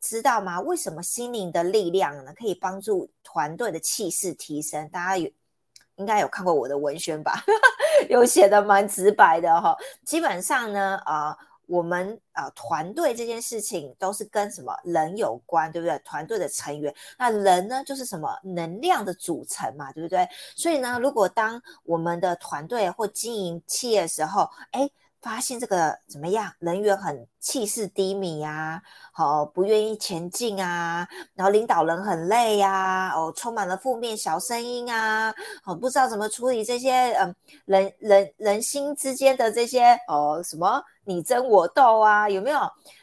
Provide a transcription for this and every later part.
知道吗？为什么心灵的力量呢可以帮助团队的气势提升？大家有应该有看过我的文宣吧？有写的蛮直白的哈。基本上呢，啊。我们啊，团队这件事情都是跟什么人有关，对不对？团队的成员，那人呢，就是什么能量的组成嘛，对不对？所以呢，如果当我们的团队或经营企业的时候，哎。发现这个怎么样？人员很气势低迷呀，好不愿意前进啊，然后领导人很累呀，哦，充满了负面小声音啊，哦，不知道怎么处理这些嗯人人人心之间的这些哦什么你争我斗啊，有没有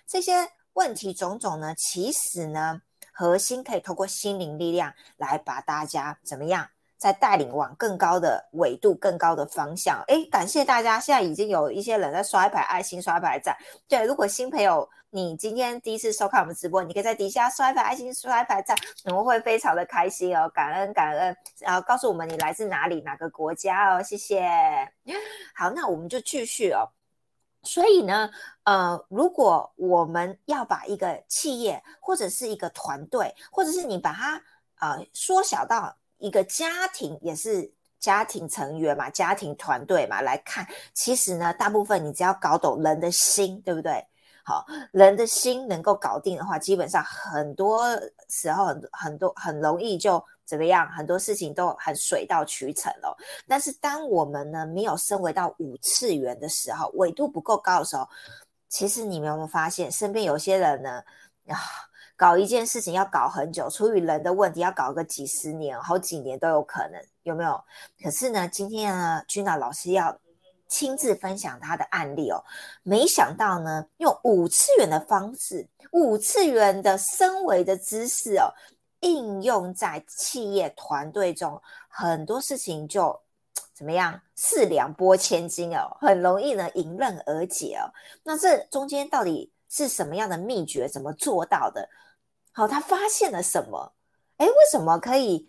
这些问题种种呢？其实呢，核心可以透过心灵力量来把大家怎么样？在带领往更高的纬度、更高的方向。哎，感谢大家！现在已经有一些人在刷一排爱心、刷一排赞。对，如果新朋友你今天第一次收看我们直播，你可以在底下刷一排爱心、刷一排赞，我们会非常的开心哦，感恩感恩。然后告诉我们你来自哪里、哪个国家哦，谢谢。好，那我们就继续哦。所以呢，呃，如果我们要把一个企业或者是一个团队，或者是你把它呃缩小到。一个家庭也是家庭成员嘛，家庭团队嘛，来看，其实呢，大部分你只要搞懂人的心，对不对？好，人的心能够搞定的话，基本上很多时候很很多很容易就怎么样，很多事情都很水到渠成哦。但是当我们呢没有升维到五次元的时候，纬度不够高的时候，其实你们有没有发现，身边有些人呢啊？搞一件事情要搞很久，处理人的问题要搞个几十年、好几年都有可能，有没有？可是呢，今天呢，君娜老师要亲自分享他的案例哦。没想到呢，用五次元的方式，五次元的升维的知识哦，应用在企业团队中，很多事情就怎么样？四两拨千斤哦，很容易呢迎刃而解哦。那这中间到底是什么样的秘诀？怎么做到的？好，他发现了什么？哎，为什么可以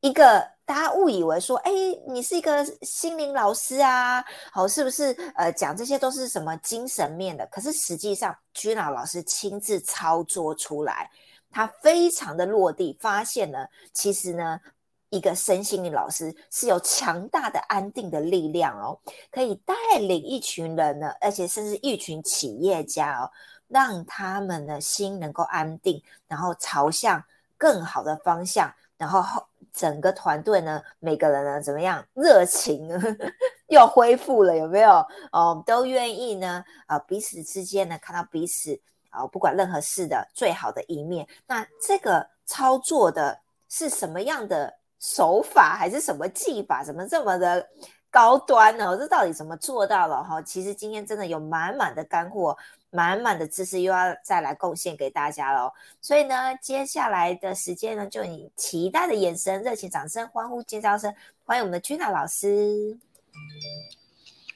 一个大家误以为说，哎，你是一个心灵老师啊？好，是不是？呃，讲这些都是什么精神面的？可是实际上，居老老师亲自操作出来，他非常的落地，发现呢，其实呢，一个身心灵老师是有强大的安定的力量哦，可以带领一群人呢，而且甚至一群企业家哦。让他们的心能够安定，然后朝向更好的方向，然后后整个团队呢，每个人呢怎么样，热情 又恢复了，有没有？哦，都愿意呢，啊，彼此之间呢看到彼此啊，不管任何事的最好的一面。那这个操作的是什么样的手法，还是什么技法？怎么这么的高端呢？这到底怎么做到了？哈，其实今天真的有满满的干货。满满的知识又要再来贡献给大家喽，所以呢，接下来的时间呢，就以期待的眼神、热情掌声、欢呼尖叫声，欢迎我们的君娜老师。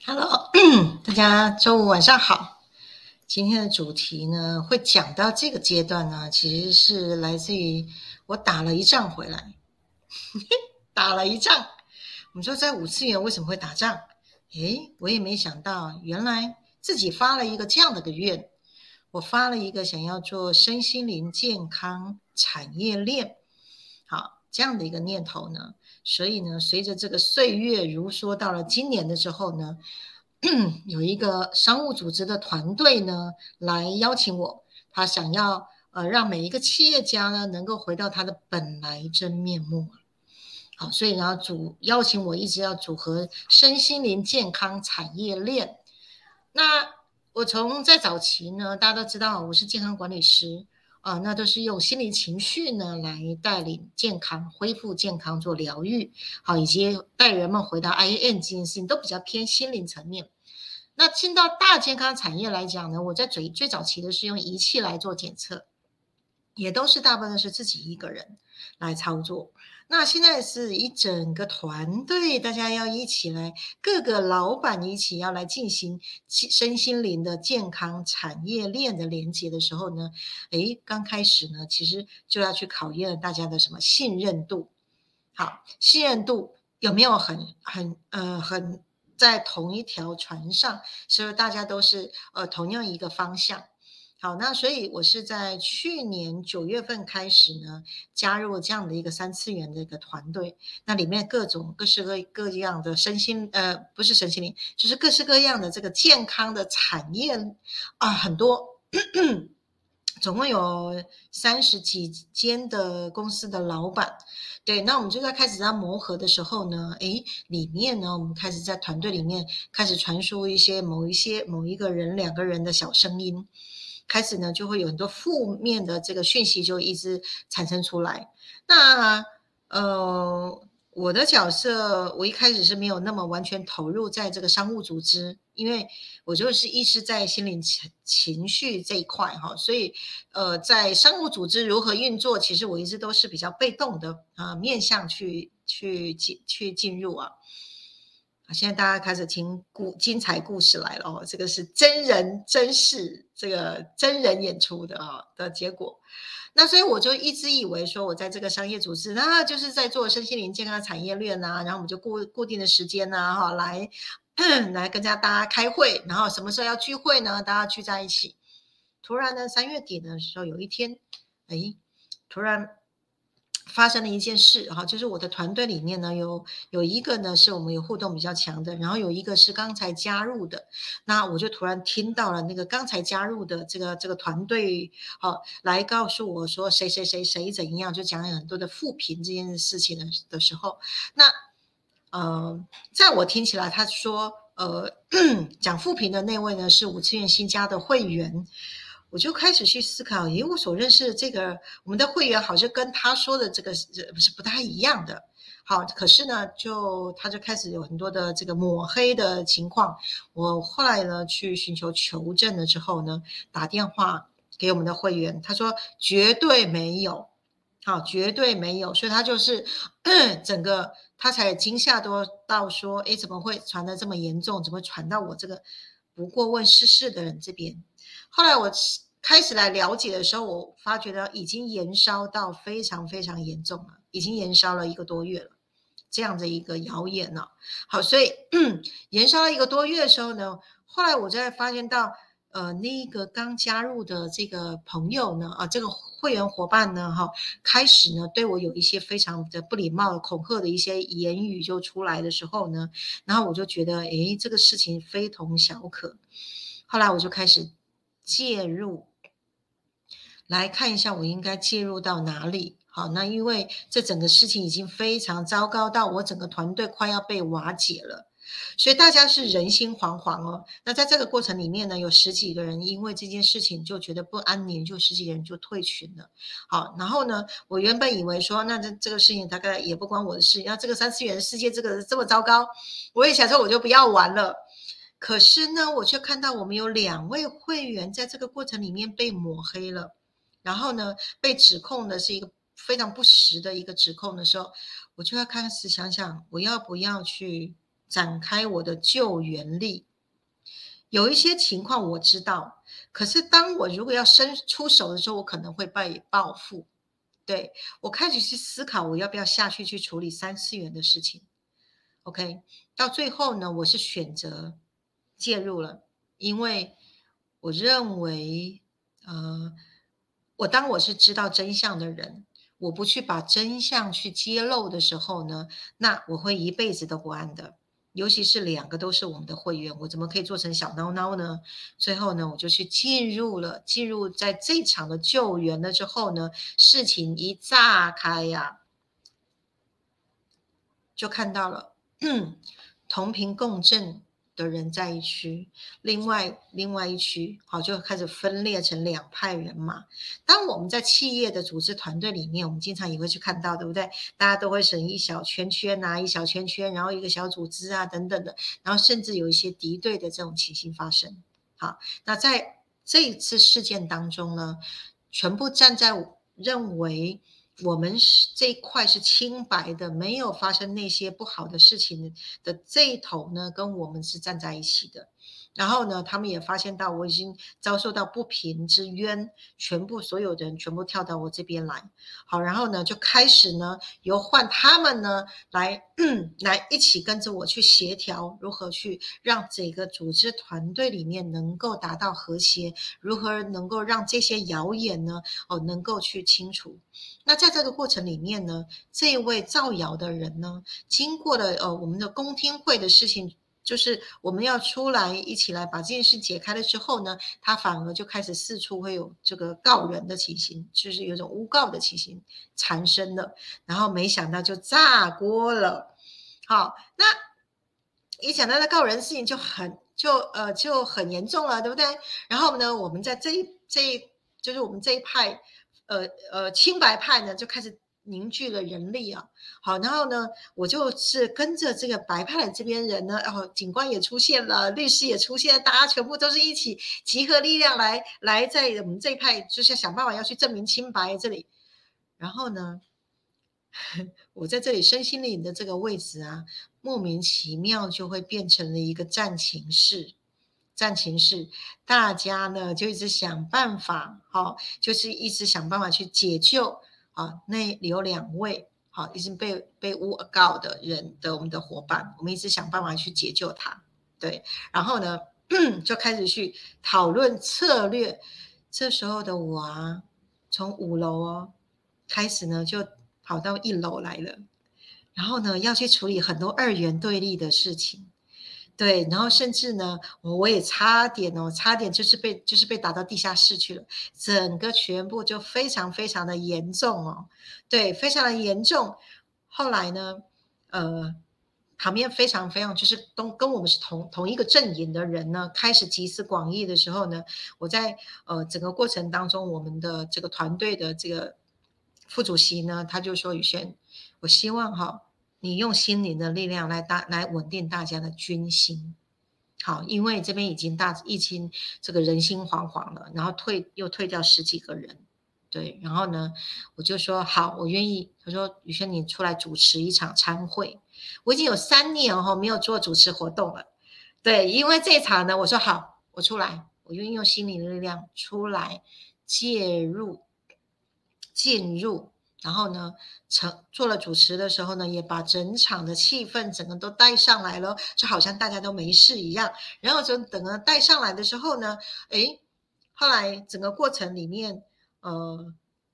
Hello，大家周五晚上好。今天的主题呢，会讲到这个阶段呢，其实是来自于我打了一仗回来，打了一仗。我们说在五次元为什么会打仗？诶，我也没想到，原来。自己发了一个这样的个愿，我发了一个想要做身心灵健康产业链，好这样的一个念头呢。所以呢，随着这个岁月如梭，到了今年的时候呢，有一个商务组织的团队呢来邀请我，他想要呃让每一个企业家呢能够回到他的本来真面目好，所以呢组邀请我一直要组合身心灵健康产业链。那我从在早期呢，大家都知道我是健康管理师啊，那都是用心理情绪呢来带领健康、恢复健康、做疗愈，好，以及带人们回到 I N 这件事情都比较偏心灵层面。那进到大健康产业来讲呢，我在最最早期的是用仪器来做检测，也都是大部分是自己一个人来操作。那现在是一整个团队，大家要一起来，各个老板一起要来进行身心灵的健康产业链的连接的时候呢，诶，刚开始呢，其实就要去考验大家的什么信任度。好，信任度有没有很很呃很在同一条船上，所以大家都是呃同样一个方向。好，那所以我是在去年九月份开始呢，加入这样的一个三次元的一个团队，那里面各种各式各各样的身心，呃，不是身心灵，就是各式各样的这个健康的产业啊，很多。总共有三十几间的公司的老板，对，那我们就在开始在磨合的时候呢，诶，里面呢，我们开始在团队里面开始传输一些某一些某一个人两个人的小声音，开始呢就会有很多负面的这个讯息就一直产生出来，那呃。我的角色，我一开始是没有那么完全投入在这个商务组织，因为我就是一直在心理情情绪这一块哈，所以呃，在商务组织如何运作，其实我一直都是比较被动的啊，面向去去进去进入啊。现在大家开始听故精彩故事来了哦，这个是真人真事，这个真人演出的啊的结果。那所以我就一直以为说，我在这个商业组织，那就是在做身心灵健康产业链呐，然后我们就固固定的时间呐，哈，来 来跟家大家开会，然后什么时候要聚会呢？大家聚在一起。突然呢，三月底的时候，有一天，哎，突然。发生了一件事哈，就是我的团队里面呢，有有一个呢是我们有互动比较强的，然后有一个是刚才加入的，那我就突然听到了那个刚才加入的这个这个团队，好来告诉我说谁谁谁谁怎样，就讲了很多的负评这件事情的的时候，那呃，在我听起来，他说呃 讲负评的那位呢是五次元新加的会员。我就开始去思考，咦，我所认识的这个我们的会员，好像跟他说的这个是不是不太一样的？好，可是呢，就他就开始有很多的这个抹黑的情况。我后来呢去寻求求证了之后呢，打电话给我们的会员，他说绝对没有，好，绝对没有，所以他就是 整个他才惊吓多到说，哎，怎么会传的这么严重？怎么传到我这个不过问世事的人这边？后来我开始来了解的时候，我发觉到已经延烧到非常非常严重了，已经延烧了一个多月了，这样的一个谣言呢。好，所以 延烧了一个多月的时候呢，后来我再发现到，呃，那个刚加入的这个朋友呢，啊，这个会员伙伴呢，哈，开始呢对我有一些非常的不礼貌、恐吓的一些言语就出来的时候呢，然后我就觉得，诶，这个事情非同小可。后来我就开始。介入来看一下，我应该介入到哪里？好，那因为这整个事情已经非常糟糕到我整个团队快要被瓦解了，所以大家是人心惶惶哦。那在这个过程里面呢，有十几个人因为这件事情就觉得不安宁，就十几个人就退群了。好，然后呢，我原本以为说，那这这个事情大概也不关我的事，那这个三次元世界这个这么糟糕，我也想说我就不要玩了。可是呢，我却看到我们有两位会员在这个过程里面被抹黑了，然后呢，被指控的是一个非常不实的一个指控的时候，我就要开始想想，我要不要去展开我的救援力？有一些情况我知道，可是当我如果要伸出手的时候，我可能会被报复。对我开始去思考，我要不要下去去处理三次元的事情？OK，到最后呢，我是选择。介入了，因为我认为，呃，我当我是知道真相的人，我不去把真相去揭露的时候呢，那我会一辈子都不安的。尤其是两个都是我们的会员，我怎么可以做成小孬孬呢？最后呢，我就去进入了，进入在这场的救援了之后呢，事情一炸开呀，就看到了同频共振。的人在一区，另外另外一区，好就开始分裂成两派人马。当我们在企业的组织团队里面，我们经常也会去看到，对不对？大家都会成一小圈圈啊，一小圈圈，然后一个小组织啊，等等的，然后甚至有一些敌对的这种情形发生。好，那在这一次事件当中呢，全部站在认为。我们是这一块是清白的，没有发生那些不好的事情的这一头呢，跟我们是站在一起的。然后呢，他们也发现到我已经遭受到不平之冤，全部所有人全部跳到我这边来。好，然后呢，就开始呢，由换他们呢来 来一起跟着我去协调，如何去让整个组织团队里面能够达到和谐，如何能够让这些谣言呢哦能够去清除。那在这个过程里面呢，这一位造谣的人呢，经过了呃我们的公听会的事情。就是我们要出来一起来把这件事解开了之后呢，他反而就开始四处会有这个告人的情形，就是有种诬告的情形产生了，然后没想到就炸锅了。好，那一想到他告人事情就很就呃就很严重了，对不对？然后呢，我们在这一这一就是我们这一派呃呃清白派呢就开始。凝聚了人力啊，好，然后呢，我就是跟着这个白派这边人呢，然后警官也出现了，律师也出现，大家全部都是一起集合力量来来在我们这一派，就是想办法要去证明清白这里。然后呢，我在这里身心灵的这个位置啊，莫名其妙就会变成了一个战情室，战情室，大家呢就一直想办法，好，就是一直想办法去解救。啊，那有两位好已经被被诬告的人的我们的伙伴，我们一直想办法去解救他。对，然后呢，就开始去讨论策略。这时候的我啊，从五楼哦开始呢，就跑到一楼来了，然后呢，要去处理很多二元对立的事情。对，然后甚至呢，我我也差点哦，差点就是被就是被打到地下室去了，整个全部就非常非常的严重哦，对，非常的严重。后来呢，呃，旁边非常非常就是都跟我们是同同一个阵营的人呢，开始集思广益的时候呢，我在呃整个过程当中，我们的这个团队的这个副主席呢，他就说：“宇轩，我希望哈。”你用心灵的力量来大来稳定大家的军心，好，因为这边已经大疫情，这个人心惶惶了，然后退又退掉十几个人，对，然后呢，我就说好，我愿意。他说宇轩，你出来主持一场参会，我已经有三年哈没有做主持活动了，对，因为这场呢，我说好，我出来，我愿意用心灵的力量出来介入进入。然后呢，成做了主持的时候呢，也把整场的气氛整个都带上来了，就好像大家都没事一样。然后就等个带上来的时候呢，诶，后来整个过程里面，呃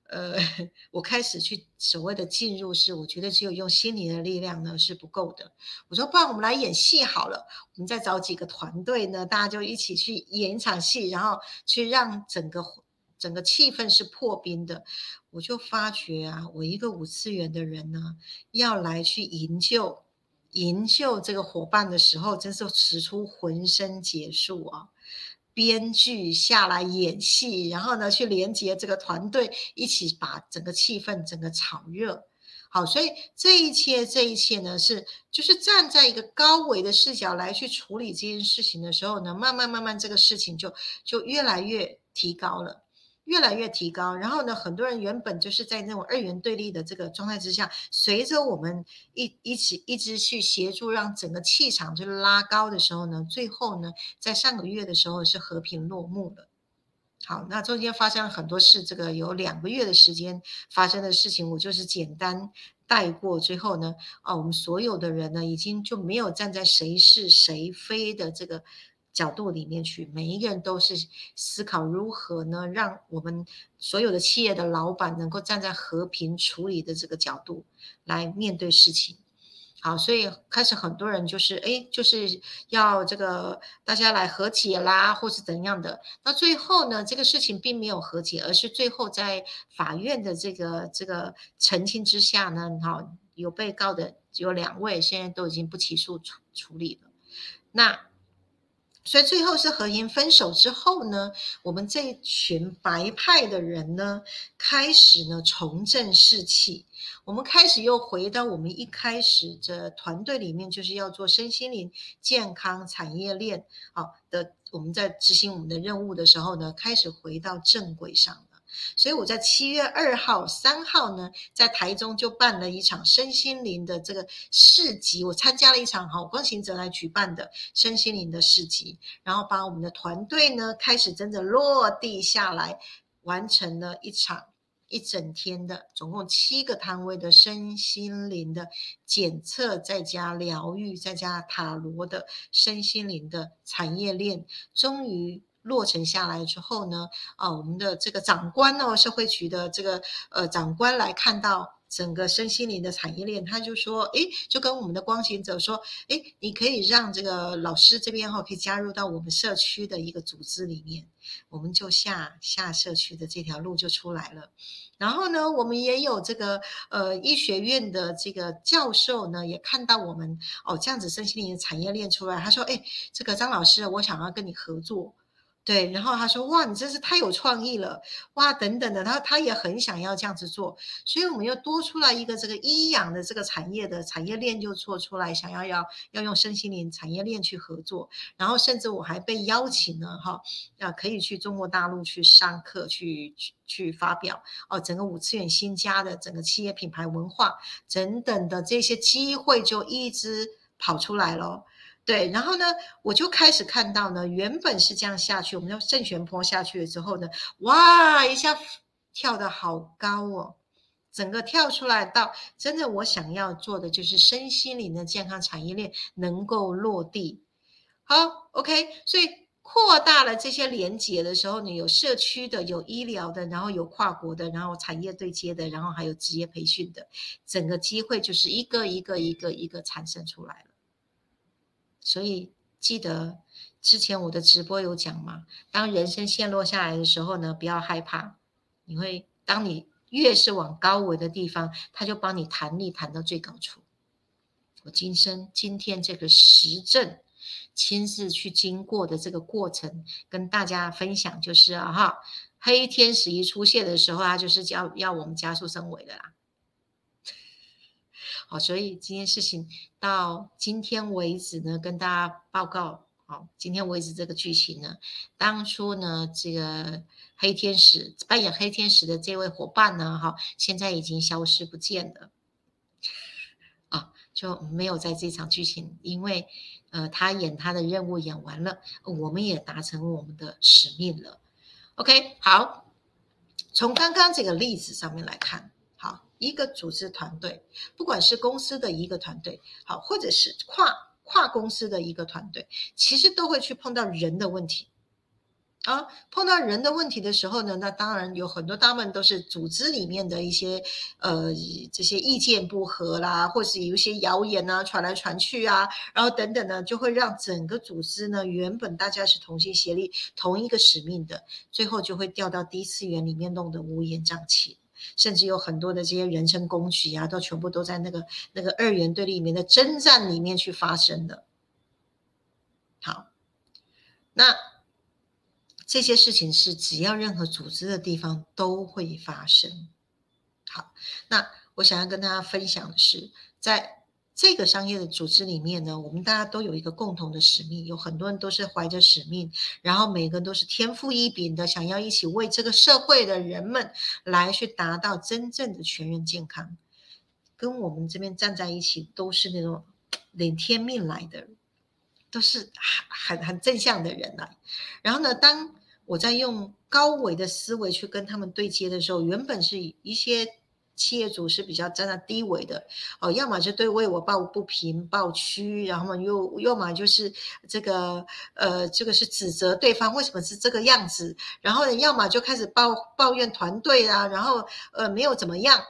呃，我开始去所谓的进入是，我觉得只有用心灵的力量呢是不够的。我说，不然我们来演戏好了，我们再找几个团队呢，大家就一起去演一场戏，然后去让整个。整个气氛是破冰的，我就发觉啊，我一个五次元的人呢，要来去营救、营救这个伙伴的时候，真是使出浑身解数啊！编剧下来演戏，然后呢，去连接这个团队，一起把整个气氛整个炒热。好，所以这一切，这一切呢，是就是站在一个高维的视角来去处理这件事情的时候呢，慢慢慢慢，这个事情就就越来越提高了。越来越提高，然后呢，很多人原本就是在那种二元对立的这个状态之下，随着我们一一起一直去协助，让整个气场就拉高的时候呢，最后呢，在上个月的时候是和平落幕了。好，那中间发生了很多事，这个有两个月的时间发生的事情，我就是简单带过。最后呢，啊，我们所有的人呢，已经就没有站在谁是谁非的这个。角度里面去，每一个人都是思考如何呢，让我们所有的企业的老板能够站在和平处理的这个角度来面对事情。好，所以开始很多人就是哎，就是要这个大家来和解啦，或是怎样的。那最后呢，这个事情并没有和解，而是最后在法院的这个这个澄清之下呢，好，有被告的有两位，现在都已经不起诉处处理了。那。所以最后是和莹分手之后呢，我们这群白派的人呢，开始呢重振士气。我们开始又回到我们一开始的团队里面，就是要做身心灵健康产业链好的。我们在执行我们的任务的时候呢，开始回到正轨上了。所以我在七月二号、三号呢，在台中就办了一场身心灵的这个市集，我参加了一场好光行者来举办的身心灵的市集，然后把我们的团队呢开始真的落地下来，完成了一场。一整天的，总共七个摊位的身心灵的检测，再加疗愈，再加塔罗的身心灵的产业链，终于落成下来之后呢，啊，我们的这个长官哦，社会局的这个呃长官来看到。整个身心灵的产业链，他就说，哎，就跟我们的光行者说，哎，你可以让这个老师这边哈，可以加入到我们社区的一个组织里面，我们就下下社区的这条路就出来了。然后呢，我们也有这个呃医学院的这个教授呢，也看到我们哦这样子身心灵的产业链出来，他说，哎，这个张老师，我想要跟你合作。对，然后他说：“哇，你真是太有创意了，哇，等等的。”他他也很想要这样子做，所以我们又多出来一个这个医养的这个产业的产业链就做出来，想要要要用身心灵产业链去合作，然后甚至我还被邀请了哈，啊，可以去中国大陆去上课，去去去发表哦，整个五次元新家的整个企业品牌文化等等的这些机会就一直跑出来了。对，然后呢，我就开始看到呢，原本是这样下去，我们要正旋坡下去了之后呢，哇，一下跳得好高哦，整个跳出来到真的我想要做的就是身心灵的健康产业链能够落地。好，OK，所以扩大了这些连接的时候呢，有社区的，有医疗的，然后有跨国的，然后产业对接的，然后还有职业培训的，整个机会就是一个一个一个一个产生出来了。所以记得之前我的直播有讲嘛，当人生陷落下来的时候呢，不要害怕，你会当你越是往高维的地方，他就帮你弹力弹到最高处。我今生今天这个实证亲自去经过的这个过程，跟大家分享就是啊哈，黑天使一出现的时候，他就是要要我们加速升维的啦。好，所以今天事情到今天为止呢，跟大家报告。好，今天为止这个剧情呢，当初呢，这个黑天使扮演黑天使的这位伙伴呢，哈，现在已经消失不见了。啊，就没有在这场剧情，因为呃，他演他的任务演完了，我们也达成我们的使命了。OK，好，从刚刚这个例子上面来看。一个组织团队，不管是公司的一个团队，好，或者是跨跨公司的一个团队，其实都会去碰到人的问题啊。碰到人的问题的时候呢，那当然有很多他们都是组织里面的一些呃这些意见不合啦，或是有一些谣言啊传来传去啊，然后等等呢，就会让整个组织呢原本大家是同心协力同一个使命的，最后就会掉到低次元里面弄得乌烟瘴气。甚至有很多的这些人身攻击啊，都全部都在那个那个二元对立里面的征战里面去发生的。好，那这些事情是只要任何组织的地方都会发生。好，那我想要跟大家分享的是，在。这个商业的组织里面呢，我们大家都有一个共同的使命，有很多人都是怀着使命，然后每个人都是天赋异禀的，想要一起为这个社会的人们来去达到真正的全人健康。跟我们这边站在一起，都是那种领天命来的，都是很很很正向的人来。然后呢，当我在用高维的思维去跟他们对接的时候，原本是一些。企业主是比较站在低维的，哦，要么就对为我抱不平、抱屈，然后嘛又要么就是这个呃，这个是指责对方为什么是这个样子，然后，要么就开始抱抱怨团队啊，然后呃没有怎么样。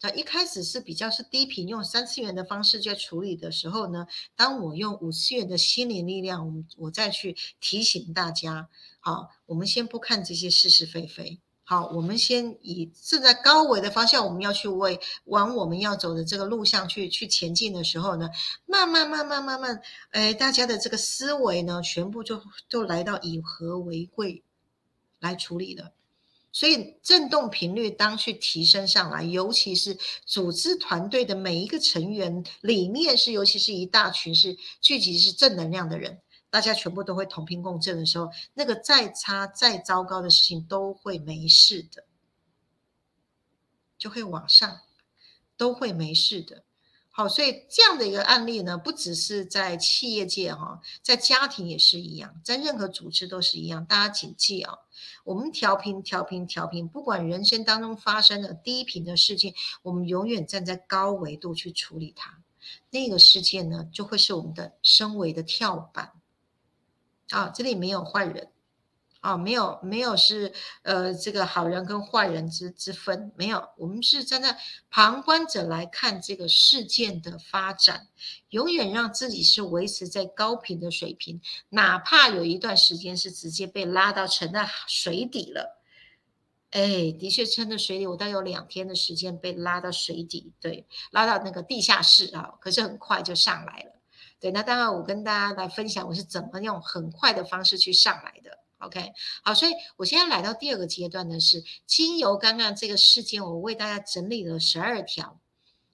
那一开始是比较是低频，用三次元的方式在处理的时候呢，当我用五次元的心灵力量，我我再去提醒大家，好，我们先不看这些是是非非。好，我们先以正在高维的方向，我们要去为往我们要走的这个路上去去前进的时候呢，慢慢慢慢慢慢，哎，大家的这个思维呢，全部就就来到以和为贵来处理了。所以振动频率当去提升上来，尤其是组织团队的每一个成员里面是，尤其是一大群是聚集是正能量的人。大家全部都会同频共振的时候，那个再差再糟糕的事情都会没事的。就会往上，都会没事的。好，所以这样的一个案例呢，不只是在企业界哈，在家庭也是一样，在任何组织都是一样。大家谨记啊，我们调频、调频、调频，不管人生当中发生的低频的事情，我们永远站在高维度去处理它。那个事件呢，就会是我们的升维的跳板。啊，这里没有坏人。啊，没有没有是呃这个好人跟坏人之之分，没有，我们是站在旁观者来看这个事件的发展，永远让自己是维持在高频的水平，哪怕有一段时间是直接被拉到沉在水底了，哎，的确沉在水底，我大概有两天的时间被拉到水底，对，拉到那个地下室啊，可是很快就上来了，对，那当然我跟大家来分享我是怎么用很快的方式去上来的。OK，好，所以我现在来到第二个阶段呢，是经由刚刚这个事件，我为大家整理了十二条。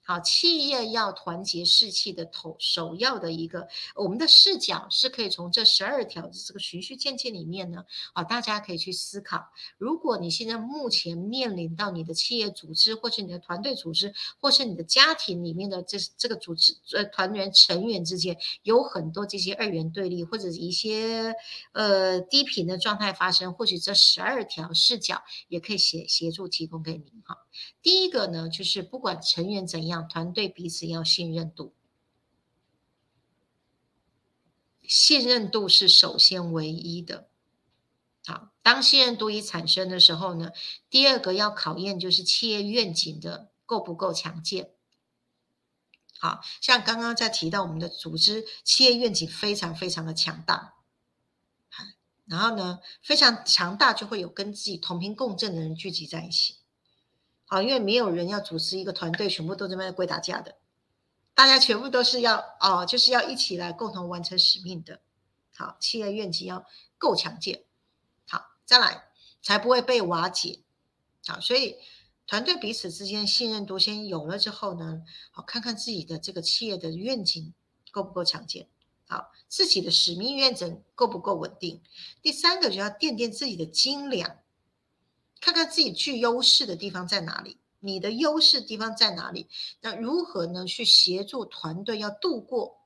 好，企业要团结士气的头首要的一个，我们的视角是可以从这十二条这个循序渐进里面呢，啊，大家可以去思考，如果你现在目前面临到你的企业组织，或是你的团队组织，或是你的家庭里面的这这个组织呃团员成员之间有很多这些二元对立，或者一些呃低频的状态发生，或许这十二条视角也可以协协助提供给您哈。第一个呢，就是不管成员怎样，团队彼此要信任度，信任度是首先唯一的。好，当信任度一产生的时候呢，第二个要考验就是企业愿景的够不够强健。好像刚刚在提到我们的组织企业愿景非常非常的强大，然后呢非常强大，就会有跟自己同频共振的人聚集在一起。好，因为没有人要主持一个团队，全部都在那跪打架的，大家全部都是要哦，就是要一起来共同完成使命的。好，企业愿景要够强健，好，再来才不会被瓦解。好，所以团队彼此之间信任度先有了之后呢，好，看看自己的这个企业的愿景够不够强健，好，自己的使命愿景够不够稳定。第三个就要垫垫自己的斤两。看看自己具优势的地方在哪里，你的优势地方在哪里？那如何呢？去协助团队要度过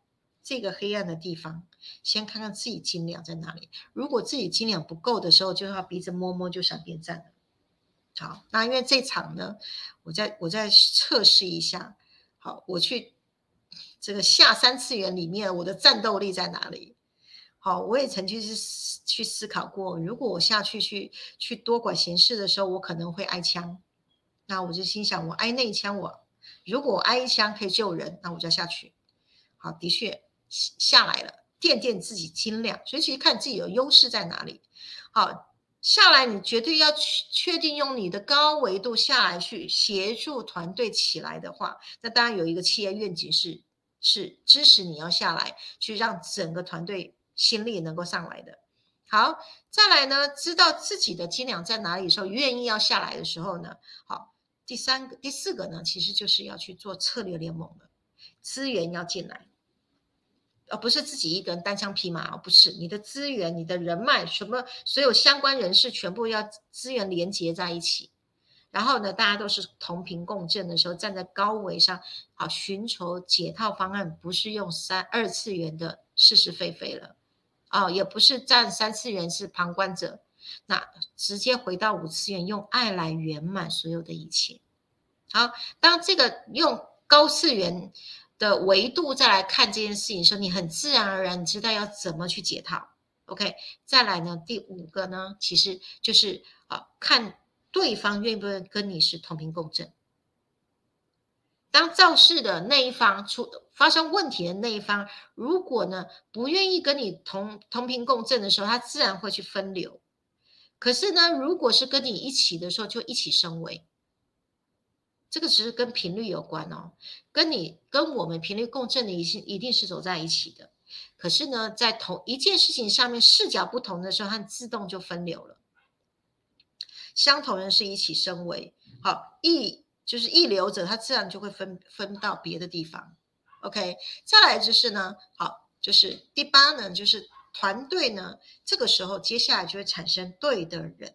这个黑暗的地方？先看看自己斤两在哪里。如果自己斤两不够的时候，就要鼻子摸摸就闪电战了。好，那因为这场呢，我再我再测试一下。好，我去这个下三次元里面，我的战斗力在哪里？好，我也曾经是去思考过，如果我下去去去多管闲事的时候，我可能会挨枪。那我就心想，我挨那一枪，我如果我挨一枪可以救人，那我就要下去。好，的确下来了，垫垫自己斤两，所以其实看自己的优势在哪里。好，下来你绝对要确确定用你的高维度下来去协助团队起来的话，那当然有一个企业愿景是是支持你要下来去让整个团队。心力能够上来的，好，再来呢，知道自己的斤两在哪里的时候，愿意要下来的时候呢，好，第三个、第四个呢，其实就是要去做策略联盟了，资源要进来，而不是自己一个人单枪匹马，不是你的资源、你的人脉，什么所有相关人士全部要资源连接在一起，然后呢，大家都是同频共振的时候，站在高维上，好，寻求解套方案，不是用三二次元的是是非非了。哦，也不是站三次元是旁观者，那直接回到五次元，用爱来圆满所有的一切。好，当这个用高次元的维度再来看这件事情时候，你很自然而然你知道要怎么去解套。OK，再来呢，第五个呢，其实就是啊，看对方愿不愿意跟你是同频共振。当造事的那一方出发生问题的那一方，如果呢不愿意跟你同同频共振的时候，他自然会去分流。可是呢，如果是跟你一起的时候，就一起升维。这个只是跟频率有关哦，跟你跟我们频率共振的一定一定是走在一起的。可是呢，在同一件事情上面视角不同的时候，它自动就分流了。相同人是一起升维，好一。就是一流者，他自然就会分分到别的地方。OK，再来就是呢，好，就是第八呢，就是团队呢，这个时候接下来就会产生对的人，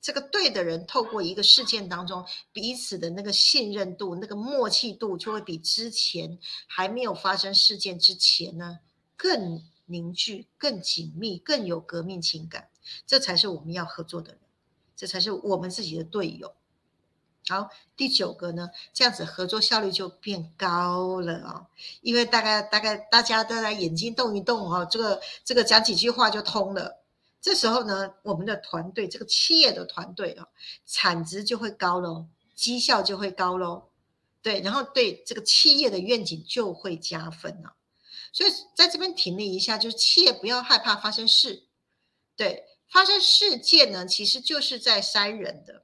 这个对的人透过一个事件当中，彼此的那个信任度、那个默契度，就会比之前还没有发生事件之前呢更凝聚、更紧密、更有革命情感。这才是我们要合作的人，这才是我们自己的队友。好，第九个呢，这样子合作效率就变高了啊，因为大概大概大家都在眼睛动一动哦，这个这个讲几句话就通了。这时候呢，我们的团队，这个企业的团队啊，产值就会高喽，绩效就会高喽，对，然后对这个企业的愿景就会加分了。所以在这边停了一下，就是企业不要害怕发生事，对，发生事件呢，其实就是在筛人的。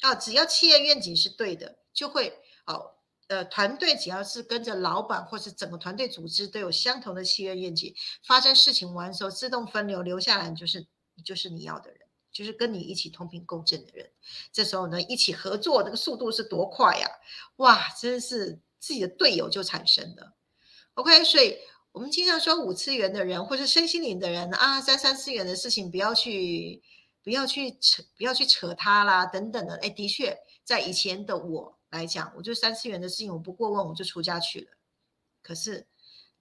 啊，只要企业愿景是对的，就会哦，呃，团队只要是跟着老板或是整个团队组织都有相同的企业愿景，发生事情完时候自动分流留下来就是就是你要的人，就是跟你一起同频共振的人。这时候呢，一起合作那个速度是多快呀！哇，真是自己的队友就产生了。OK，所以我们经常说五次元的人或是身心灵的人啊，在三次元的事情不要去。不要去扯，不要去扯他啦，等等的。哎，的确，在以前的我来讲，我就三次元的事情我不过问，我就出家去了。可是，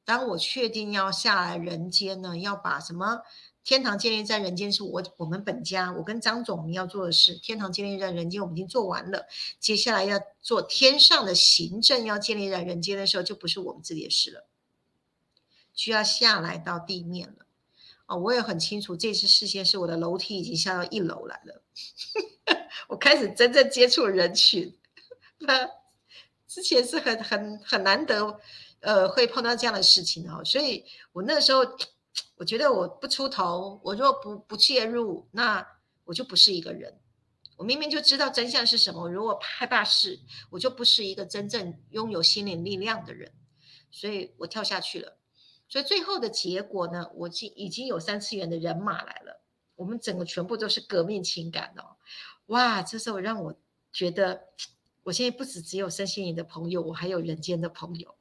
当我确定要下来人间呢，要把什么天堂建立在人间，是我我们本家，我跟张总我们要做的事。天堂建立在人间，我们已经做完了。接下来要做天上的行政，要建立在人间的时候，就不是我们自己的事了，需要下来到地面了。哦，我也很清楚，这次事件是我的楼梯已经下到一楼来了，我开始真正接触人群。那之前是很很很难得，呃，会碰到这样的事情哦。所以我那时候，我觉得我不出头，我若不不介入，那我就不是一个人。我明明就知道真相是什么，如果害怕事，我就不是一个真正拥有心灵力量的人。所以我跳下去了。所以最后的结果呢，我已已经有三次元的人马来了，我们整个全部都是革命情感哦，哇！这时候让我觉得，我现在不止只有身心灵的朋友，我还有人间的朋友，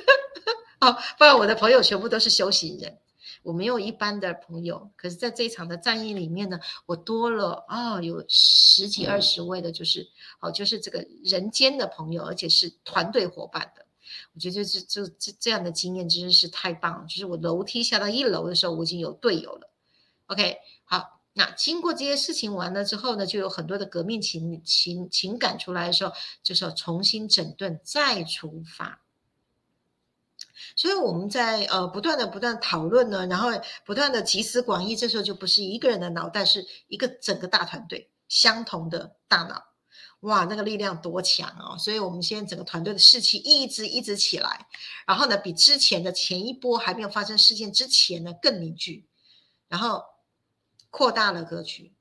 哦，不然我的朋友全部都是修行人，我没有一般的朋友。可是在这一场的战役里面呢，我多了啊，有十几二十位的，就是哦，就是这个人间的朋友，而且是团队伙伴的。我觉得这这这这样的经验真的是太棒了。就是我楼梯下到一楼的时候，我已经有队友了。OK，好，那经过这些事情完了之后呢，就有很多的革命情情情感出来的时候，就是要重新整顿再出发。所以我们在呃不断的不断讨论呢，然后不断的集思广益，这时候就不是一个人的脑袋，是一个整个大团队相同的大脑。哇，那个力量多强哦！所以，我们现在整个团队的士气一直一直起来，然后呢，比之前的前一波还没有发生事件之前呢更凝聚，然后扩大了格局。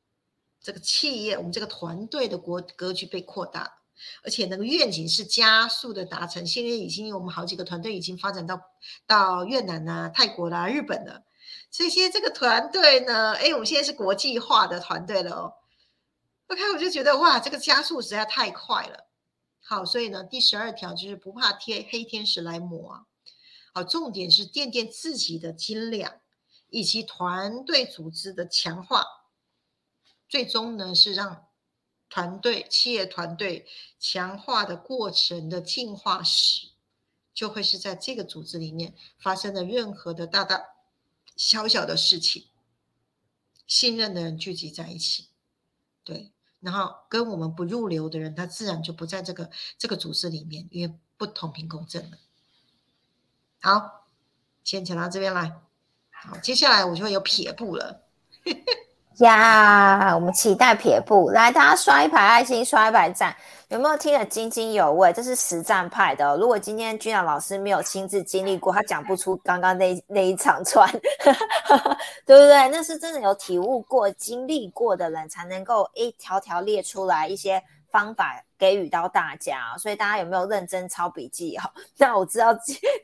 这个企业，我们这个团队的国格局被扩大，而且那个愿景是加速的达成。现在已经有我们好几个团队已经发展到到越南呐、泰国啦、日本了。所以现在这个团队呢，哎，我们现在是国际化的团队了哦。OK，我就觉得哇，这个加速实在太快了。好，所以呢，第十二条就是不怕天黑天使来磨。好，重点是垫垫自己的斤两，以及团队组织的强化。最终呢，是让团队、企业团队强化的过程的进化史，就会是在这个组织里面发生的任何的大大小小的事情，信任的人聚集在一起，对。然后跟我们不入流的人，他自然就不在这个这个组织里面，因为不同频共振了。好，先讲到这边来。好，接下来我就会有撇步了。呀，我们期待撇步，来，大家刷一排爱心，刷一排赞。有没有听得津津有味？这是实战派的。如果今天君阳老师没有亲自经历过，他讲不出刚刚那那一场串，对不对？那是真的有体悟过、经历过的人才能够一条条列出来一些。方法给予到大家，所以大家有没有认真抄笔记哈？那我知道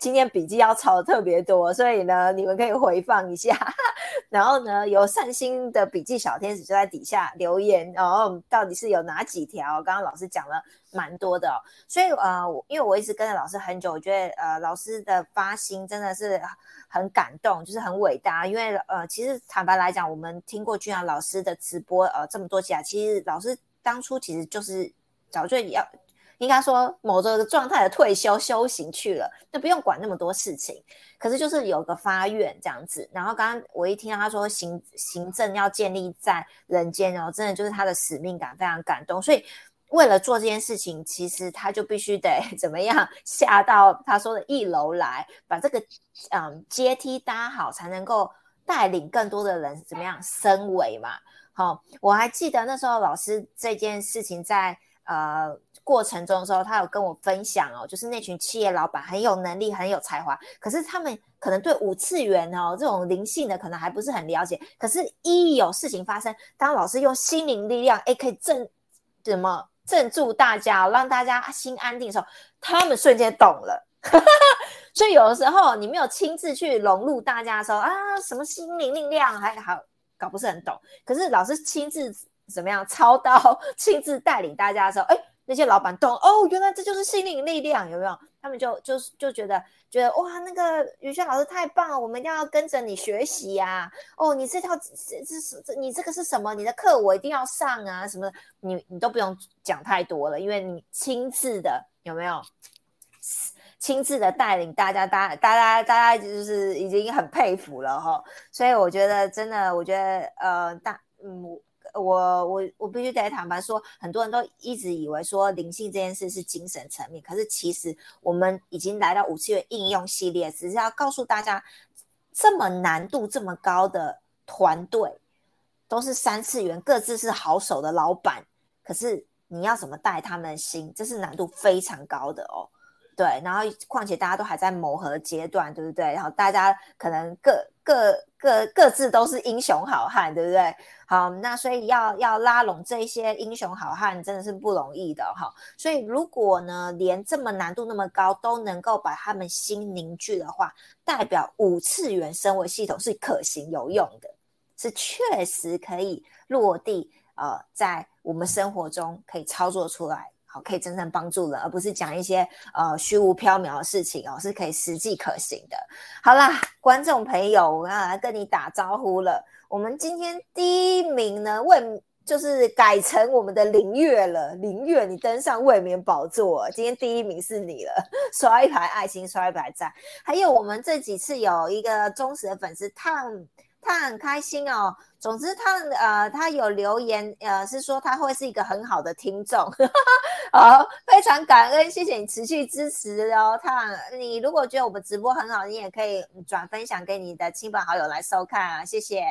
今天笔记要抄的特别多，所以呢，你们可以回放一下。然后呢，有善心的笔记小天使就在底下留言，然后到底是有哪几条？刚刚老师讲了蛮多的，所以呃，因为我一直跟着老师很久，我觉得呃，老师的发心真的是很感动，就是很伟大。因为呃，其实坦白来讲，我们听过君阳老师的直播呃这么多期啊，其实老师当初其实就是早就要。应该说某个状态的退休修行去了，那不用管那么多事情。可是就是有个发愿这样子。然后刚刚我一听到他说行行政要建立在人间，然后真的就是他的使命感非常感动。所以为了做这件事情，其实他就必须得 怎么样下到他说的一楼来，把这个嗯阶梯搭好，才能够带领更多的人怎么样升维嘛。好，我还记得那时候老师这件事情在呃。过程中的时候，他有跟我分享哦，就是那群企业老板很有能力、很有才华，可是他们可能对五次元哦这种灵性的可能还不是很了解。可是，一有事情发生，当老师用心灵力量，哎，可以镇怎么镇住大家，让大家心安定的时候，他们瞬间懂了。所以，有的时候你没有亲自去融入大家的时候啊，什么心灵力量还好搞不是很懂。可是，老师亲自怎么样操刀，亲自带领大家的时候，哎。那些老板懂哦，原来这就是心灵力量，有没有？他们就就就觉得觉得哇，那个宇轩老师太棒了，我们一定要跟着你学习呀！哦，你这套这这是这你这个是什么？你的课我一定要上啊！什么？你你都不用讲太多了，因为你亲自的有没有？亲自的带领大家，大大家大家就是已经很佩服了哈。所以我觉得真的，我觉得呃大嗯。我我我必须得坦白说，很多人都一直以为说灵性这件事是精神层面，可是其实我们已经来到五次元应用系列，只是要告诉大家，这么难度这么高的团队，都是三次元，各自是好手的老板，可是你要怎么带他们的心，这是难度非常高的哦。对，然后况且大家都还在磨合阶段，对不对？然后大家可能各各各各自都是英雄好汉，对不对？好，那所以要要拉拢这些英雄好汉，真的是不容易的哈。所以如果呢，连这么难度那么高都能够把他们心凝聚的话，代表五次元生活系统是可行有用的，是确实可以落地，呃，在我们生活中可以操作出来。好，可以真正帮助人，而不是讲一些呃虚无缥缈的事情哦，是可以实际可行的。好啦，观众朋友，我要来跟你打招呼了。我们今天第一名呢，为就是改成我们的林月了。林月，你登上卫冕宝座，今天第一名是你了，刷一排爱心，刷一排赞。还有我们这几次有一个忠实的粉丝烫。他很开心哦。总之，他呃，他有留言，呃，是说他会是一个很好的听众，好，非常感恩，谢谢你持续支持哦。他，你如果觉得我们直播很好，你也可以转分享给你的亲朋好友来收看啊，谢谢。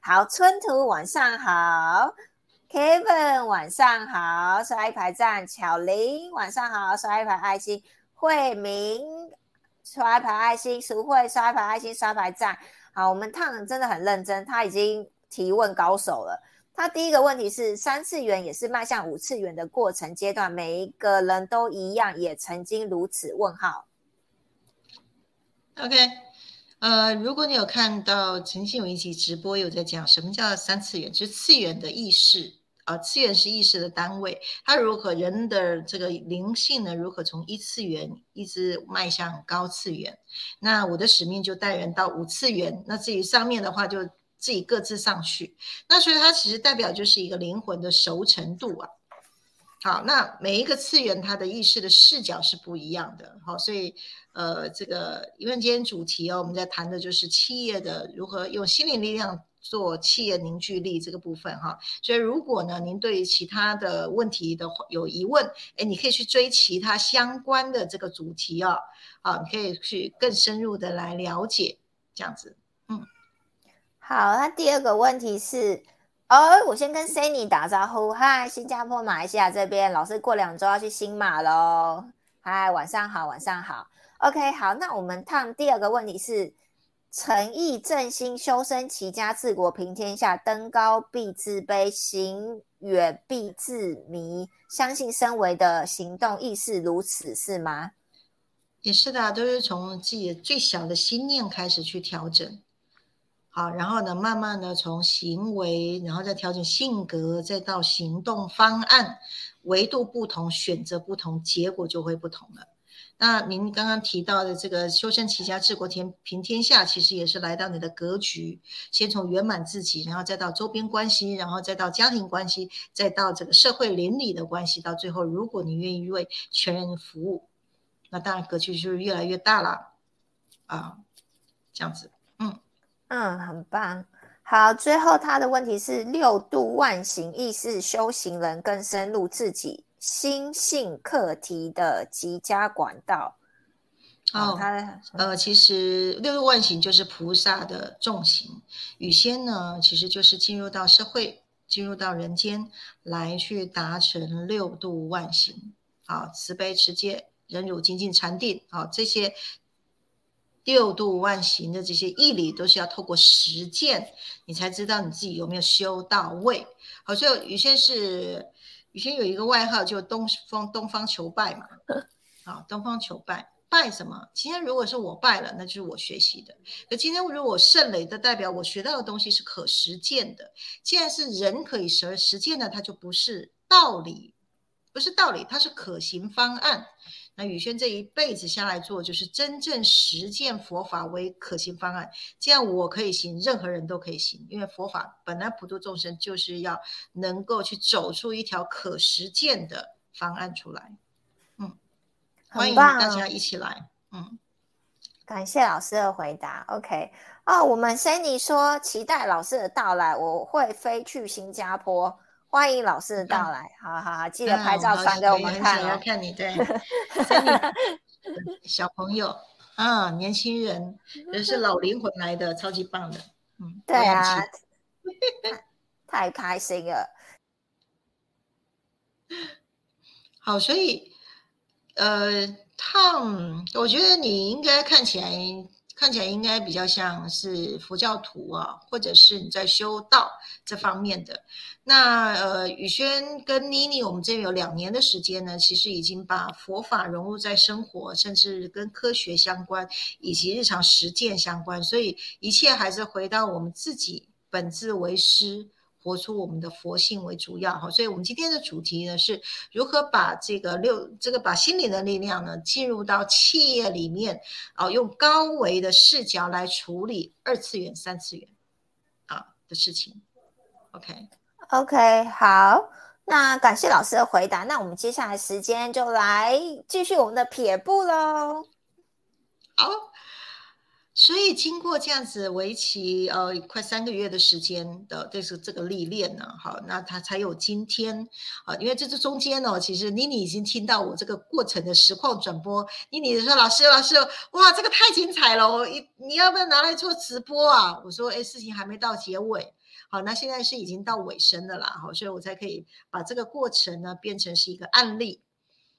好，春图晚上好，Kevin 晚上好，刷一排赞，巧玲晚上好，刷一排爱心，慧明刷一排爱心，淑慧刷一排爱心，刷一排赞。好，我们烫真的很认真，他已经提问高手了。他第一个问题是：三次元也是迈向五次元的过程阶段，每一个人都一样，也曾经如此？问号。OK，呃，如果你有看到陈信伟一起直播，有在讲什么叫三次元，就是次元的意识。啊，次元是意识的单位，它如何人的这个灵性呢？如何从一次元一直迈向高次元？那我的使命就带人到五次元。那至于上面的话，就自己各自上去。那所以它其实代表就是一个灵魂的熟成度啊。好，那每一个次元它的意识的视角是不一样的。好，所以呃，这个因为今天主题哦，我们在谈的就是企业的如何用心灵力量。做企业凝聚力这个部分哈，所以如果呢您对于其他的问题的有疑问，哎，你可以去追其他相关的这个主题哦，啊，你可以去更深入的来了解这样子，嗯，好，那第二个问题是，哦，我先跟 Sunny 打招呼，嗨，新加坡、马来西亚这边，老师过两周要去新马喽，嗨，晚上好，晚上好，OK，好，那我们看第二个问题是。诚意正心，修身齐家治国平天下。登高必自卑，行远必自迷。相信身为的行动亦是如此，是吗？也是的，都是从自己最小的心念开始去调整。好，然后呢，慢慢的从行为，然后再调整性格，再到行动方案，维度不同，选择不同，结果就会不同了。那您刚刚提到的这个修身齐家治国天平天下，其实也是来到你的格局，先从圆满自己，然后再到周边关系，然后再到家庭关系，再到这个社会邻里的关系，到最后，如果你愿意为全人服务，那当然格局就是越来越大了啊，这样子，嗯。嗯，很棒。好，最后他的问题是：六度万行亦是修行人更深入自己心性课题的极佳管道。哦，他呃，其实六度万行就是菩萨的重行，雨仙呢，其实就是进入到社会，进入到人间来去达成六度万行。啊，慈悲持戒、忍辱、精进、禅定，啊，这些。六度万行的这些义理，都是要透过实践，你才知道你自己有没有修到位。好，所以雨仙是雨轩有一个外号，就东方东方求败嘛。啊，东方求败，败什么？今天如果是我败了，那就是我学习的。可今天如果胜了的代表，我学到的东西是可实践的。既然是人可以实实践的，它就不是道理，不是道理，它是可行方案。那宇轩这一辈子下来做，就是真正实践佛法为可行方案。这样我可以行，任何人都可以行，因为佛法本来普度众生，就是要能够去走出一条可实践的方案出来。嗯，欢迎大家一起来。嗯，感谢老师的回答。OK，哦，我们 Sunny 说期待老师的到来，我会飞去新加坡。欢迎老师的到来，好好好，记得拍照传给我们看。要看你对，小朋友啊，年轻人，也是老灵魂来的，超级棒的，嗯，对啊，太开心了。好，所以呃，Tom，我觉得你应该看起来。看起来应该比较像是佛教徒啊，或者是你在修道这方面的。那呃，宇轩跟妮妮，我们这有两年的时间呢，其实已经把佛法融入在生活，甚至跟科学相关，以及日常实践相关，所以一切还是回到我们自己本自为师。活出我们的佛性为主要哈，所以我们今天的主题呢是如何把这个六这个把心灵的力量呢进入到企业里面啊，用高维的视角来处理二次元、三次元啊的事情。OK，OK，好，那感谢老师的回答，那我们接下来时间就来继续我们的撇步喽。好。所以经过这样子为期呃快三个月的时间的这是这个历练呢，好，那他才有今天啊，因为这这中间呢，其实妮妮已经听到我这个过程的实况转播，妮妮说老师老师，哇，这个太精彩了，我你你要不要拿来做直播啊？我说哎，事情还没到结尾，好，那现在是已经到尾声的啦，好，所以我才可以把这个过程呢变成是一个案例。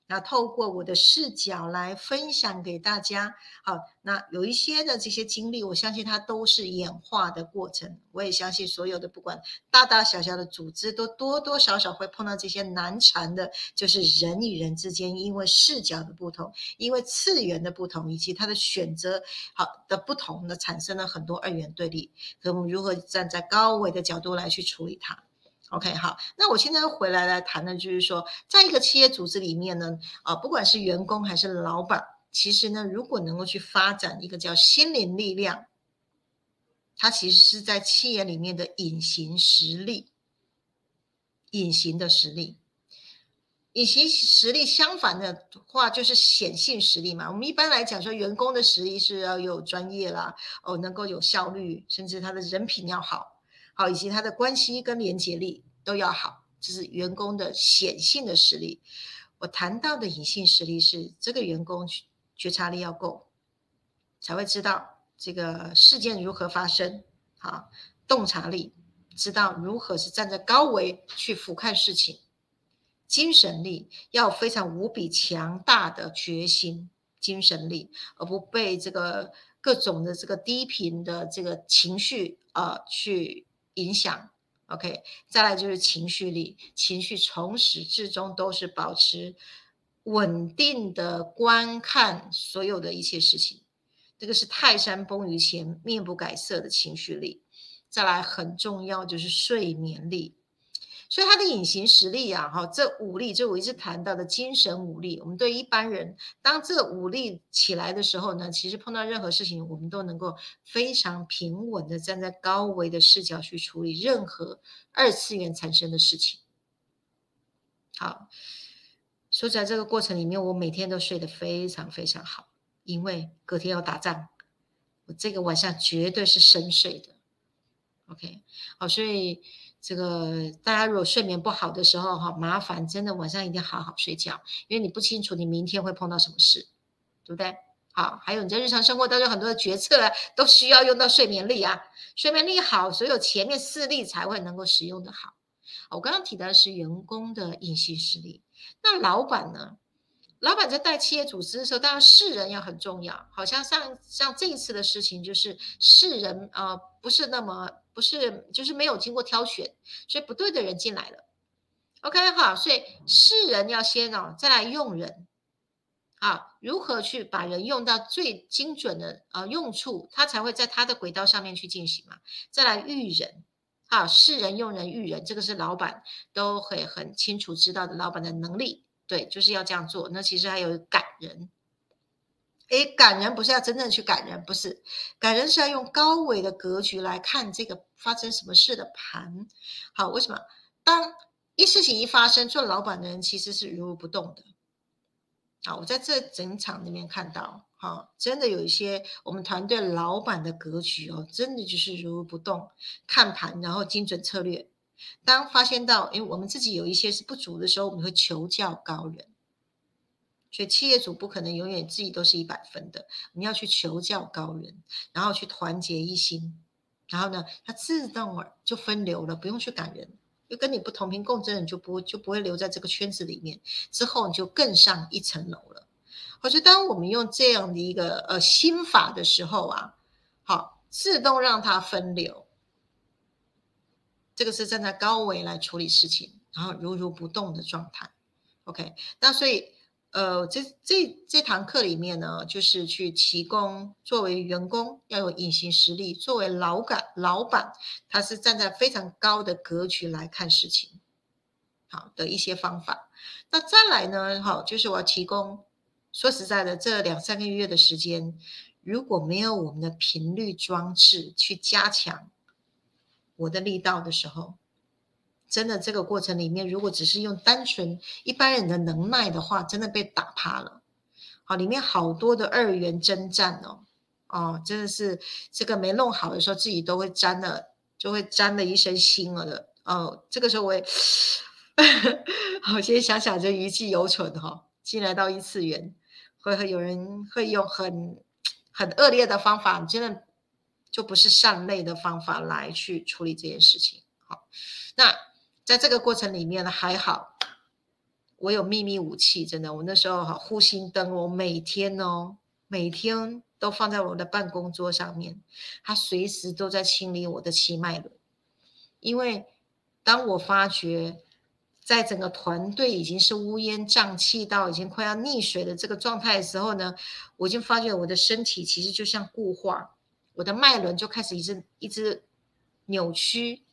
那透过我的视角来分享给大家，好，那有一些的这些经历，我相信它都是演化的过程。我也相信所有的不管大大小小的组织，都多多少少会碰到这些难缠的，就是人与人之间因为视角的不同，因为次元的不同，以及他的选择好的不同，的产生了很多二元对立。可我们如何站在高维的角度来去处理它？OK，好，那我现在回来来谈的，就是说，在一个企业组织里面呢，啊，不管是员工还是老板，其实呢，如果能够去发展一个叫心灵力量，它其实是在企业里面的隐形实力，隐形的实力，隐形实力相反的话就是显性实力嘛。我们一般来讲说，员工的实力是要有专业啦，哦，能够有效率，甚至他的人品要好。好，以及他的关系跟连接力都要好，这是员工的显性的实力。我谈到的隐性实力是这个员工觉察力要够，才会知道这个事件如何发生。好，洞察力知道如何是站在高维去俯瞰事情，精神力要非常无比强大的决心、精神力，而不被这个。各种的这个低频的这个情绪呃去影响。OK，再来就是情绪力，情绪从始至终都是保持稳定的观看所有的一切事情，这个是泰山崩于前面不改色的情绪力。再来很重要就是睡眠力。所以他的隐形实力啊，哈，这五力，就我一直谈到的精神武力，我们对一般人，当这五力起来的时候呢，其实碰到任何事情，我们都能够非常平稳的站在高维的视角去处理任何二次元产生的事情。好，说在这个过程里面，我每天都睡得非常非常好，因为隔天要打仗，我这个晚上绝对是深睡的。OK，好，所以。这个大家如果睡眠不好的时候，哈，麻烦真的晚上一定好好睡觉，因为你不清楚你明天会碰到什么事，对不对？好，还有你在日常生活当中很多的决策啊，都需要用到睡眠力啊，睡眠力好，所有前面四力才会能够使用的好。我刚刚提到的是员工的隐形实力，那老板呢？老板在带企业组织的时候，当然世人要很重要。好像像像这一次的事情，就是世人啊，不是那么不是，就是没有经过挑选，所以不对的人进来了。OK 哈，所以世人要先哦，再来用人啊，如何去把人用到最精准的呃用处，他才会在他的轨道上面去进行嘛。再来育人，啊，世人用人育人，这个是老板都会很清楚知道的，老板的能力。对，就是要这样做。那其实还有感人，诶，感人不是要真正去感人，不是感人是要用高维的格局来看这个发生什么事的盘。好，为什么？当一事情一发生，做老板的人其实是如如不动的。好，我在这整场里面看到，哈，真的有一些我们团队老板的格局哦，真的就是如如不动，看盘，然后精准策略。当发现到，因为我们自己有一些是不足的时候，我们会求教高人。所以企业主不可能永远自己都是一百分的，你要去求教高人，然后去团结一心，然后呢，它自动就分流了，不用去赶人，就跟你不同频共振，你就不就不会留在这个圈子里面，之后你就更上一层楼了。或者当我们用这样的一个呃心法的时候啊，好，自动让它分流。这个是站在高维来处理事情，然后如如不动的状态。OK，那所以呃，这这这堂课里面呢，就是去提供作为员工要有隐形实力，作为老板老板，他是站在非常高的格局来看事情，好的一些方法。那再来呢，好，就是我要提供，说实在的，这两三个月的时间，如果没有我们的频率装置去加强。我的力道的时候，真的这个过程里面，如果只是用单纯一般人的能耐的话，真的被打趴了。好，里面好多的二元征战哦，哦，真的是这个没弄好的时候，自己都会沾了，就会沾了一身腥了的。哦，这个时候我也，我先想想就余悸犹存哈。进来到异次元，会会有人会用很很恶劣的方法，真的。就不是善类的方法来去处理这件事情。好，那在这个过程里面呢，还好我有秘密武器，真的，我那时候哈护心灯，我每天哦，每天都放在我的办公桌上面，它随时都在清理我的气脉轮。因为当我发觉在整个团队已经是乌烟瘴气到已经快要溺水的这个状态的时候呢，我已经发觉我的身体其实就像固化。我的脉轮就开始一直一直扭曲、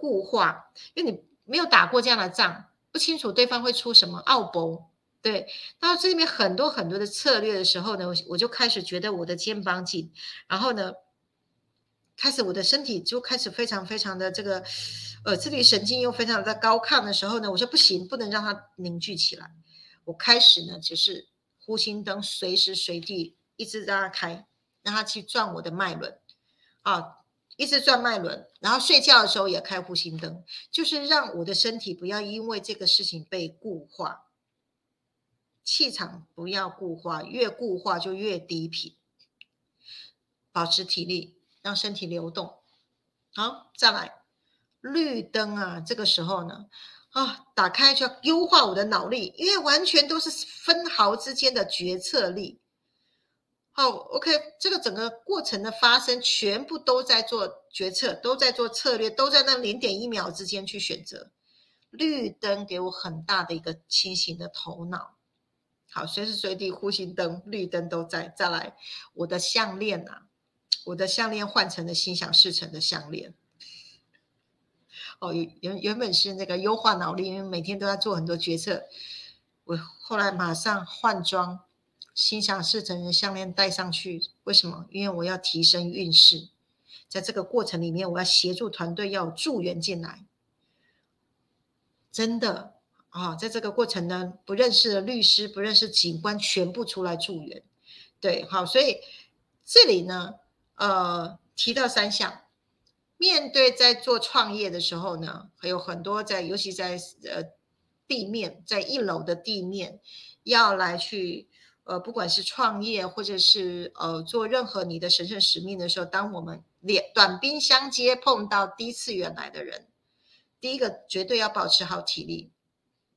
固化，因为你没有打过这样的仗，不清楚对方会出什么奥博。对，到这里面很多很多的策略的时候呢，我就开始觉得我的肩膀紧，然后呢，开始我的身体就开始非常非常的这个，呃，自律神经又非常的高亢的时候呢，我说不行，不能让它凝聚起来。我开始呢，就是呼吸灯随时随地一直让它开。让它去转我的脉轮，啊，一直转脉轮，然后睡觉的时候也开呼吸灯，就是让我的身体不要因为这个事情被固化，气场不要固化，越固化就越低频，保持体力，让身体流动。好，再来绿灯啊，这个时候呢，啊，打开就要优化我的脑力，因为完全都是分毫之间的决策力。好，OK，这个整个过程的发生，全部都在做决策，都在做策略，都在那零点一秒之间去选择。绿灯给我很大的一个清醒的头脑。好，随时随地呼吸灯、绿灯都在。再来，我的项链啊，我的项链换成了心想事成的项链。哦，原原本是那个优化脑力，因为每天都要做很多决策。我后来马上换装。心想事成的项链戴上去，为什么？因为我要提升运势，在这个过程里面，我要协助团队要助援进来。真的啊，在这个过程呢，不认识的律师、不认识警官，全部出来助援。对，好，所以这里呢，呃，提到三项，面对在做创业的时候呢，还有很多在，尤其在呃地面，在一楼的地面，要来去。呃，不管是创业，或者是呃做任何你的神圣使命的时候，当我们两短兵相接，碰到低次元来的人，第一个绝对要保持好体力，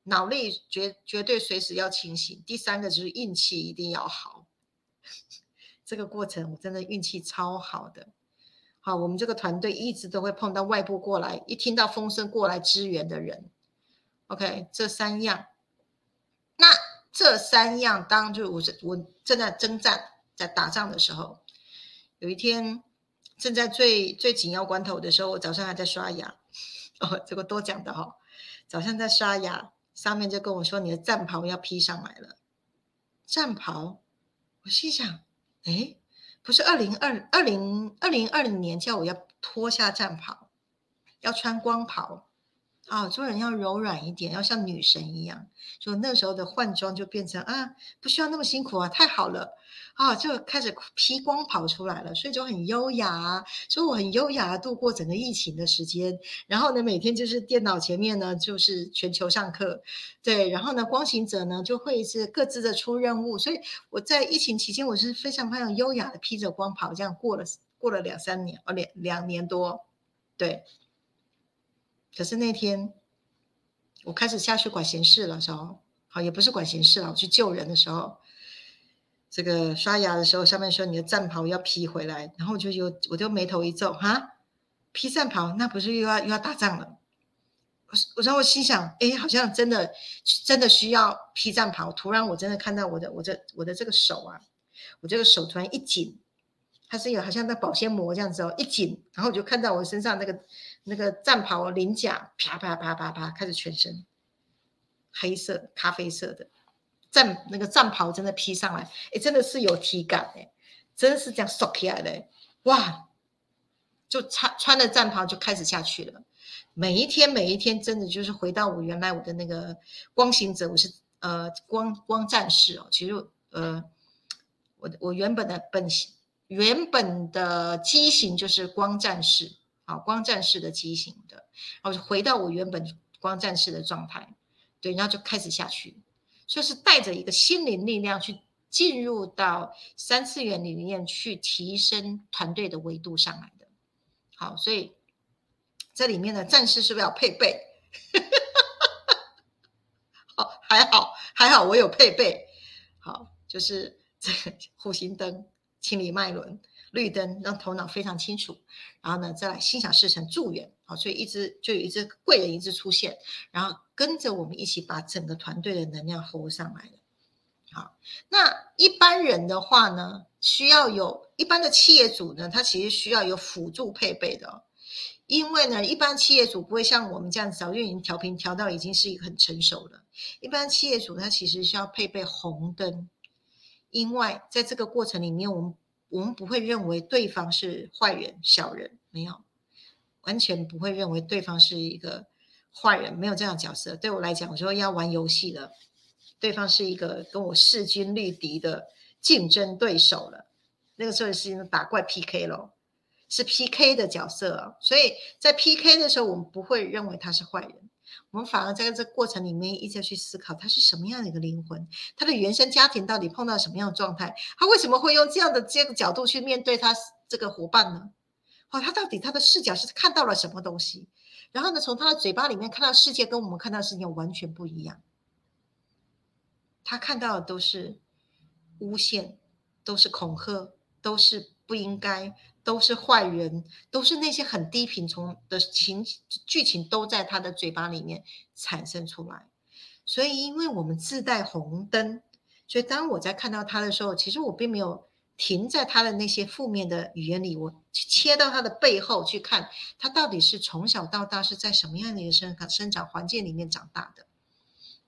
脑力绝绝对随时要清醒。第三个就是运气一定要好。这个过程我真的运气超好的。好，我们这个团队一直都会碰到外部过来，一听到风声过来支援的人。OK，这三样，这三样，当就我是我正在征战，在打仗的时候，有一天正在最最紧要关头的时候，我早上还在刷牙，哦，这个多讲的哈，早上在刷牙，上面就跟我说你的战袍要披上来了。战袍，我心想，哎，不是二零二二零二零二零年叫我要脱下战袍，要穿光袍。啊，做人要柔软一点，要像女神一样。就那时候的换装就变成啊，不需要那么辛苦啊，太好了啊，就开始披光跑出来了，所以就很优雅。所以我很优雅的度过整个疫情的时间。然后呢，每天就是电脑前面呢，就是全球上课。对，然后呢，光行者呢就会是各自的出任务。所以我在疫情期间，我是非常非常优雅的披着光跑，这样过了过了两三年，哦，两两年多，对。可是那天，我开始下去管闲事的时候，好也不是管闲事了，我去救人的时候，这个刷牙的时候，上面说你的战袍要披回来，然后我就有我就眉头一皱，哈，披战袍那不是又要又要打仗了？我我然后我心想，哎，好像真的真的需要披战袍。突然我真的看到我的我的我的这个手啊，我这个手突然一紧，它是有好像那保鲜膜这样子哦，一紧，然后我就看到我身上那个。那个战袍鳞甲啪啪啪啪啪开始全身黑色、咖啡色的战那个战袍真的披上来，哎，真的是有体感哎，真的是这样缩起来的哇！就穿穿了战袍就开始下去了。每一天每一天，真的就是回到我原来我的那个光行者，我是呃光光战士哦。其实呃，我我原本的本型原本的机型就是光战士。好，光战士的机型的，然后就回到我原本光战士的状态，对，然后就开始下去，就是带着一个心灵力量去进入到三次元里面去提升团队的维度上来的。好，所以这里面的战士是不是要配备？好，还好还好，我有配备。好，就是这个 护心灯清理脉轮。绿灯让头脑非常清楚，然后呢，再来心想事成助缘，好，所以一直就有一只贵人一直出现，然后跟着我们一起把整个团队的能量吼上来了。好，那一般人的话呢，需要有一般的企业主呢，他其实需要有辅助配备的，因为呢，一般企业主不会像我们这样子，早就已经调频调到已经是一个很成熟了。一般企业主他其实需要配备红灯，因为在这个过程里面，我们。我们不会认为对方是坏人、小人，没有，完全不会认为对方是一个坏人，没有这样的角色。对我来讲，我说要玩游戏了，对方是一个跟我势均力敌的竞争对手了。那个时候是打怪 PK 咯，是 PK 的角色，所以在 PK 的时候，我们不会认为他是坏人。我们反而在这过程里面一直去思考，他是什么样的一个灵魂，他的原生家庭到底碰到什么样的状态，他为什么会用这样的这个角度去面对他这个伙伴呢？哦，他到底他的视角是看到了什么东西？然后呢，从他的嘴巴里面看到世界跟我们看到世界完全不一样，他看到的都是诬陷、都是恐吓，都是不应该，都是坏人，都是那些很低频从的情剧情都在他的嘴巴里面产生出来。所以，因为我们自带红灯，所以当我在看到他的时候，其实我并没有停在他的那些负面的语言里，我去切到他的背后去看，他到底是从小到大是在什么样的一个生生长环境里面长大的。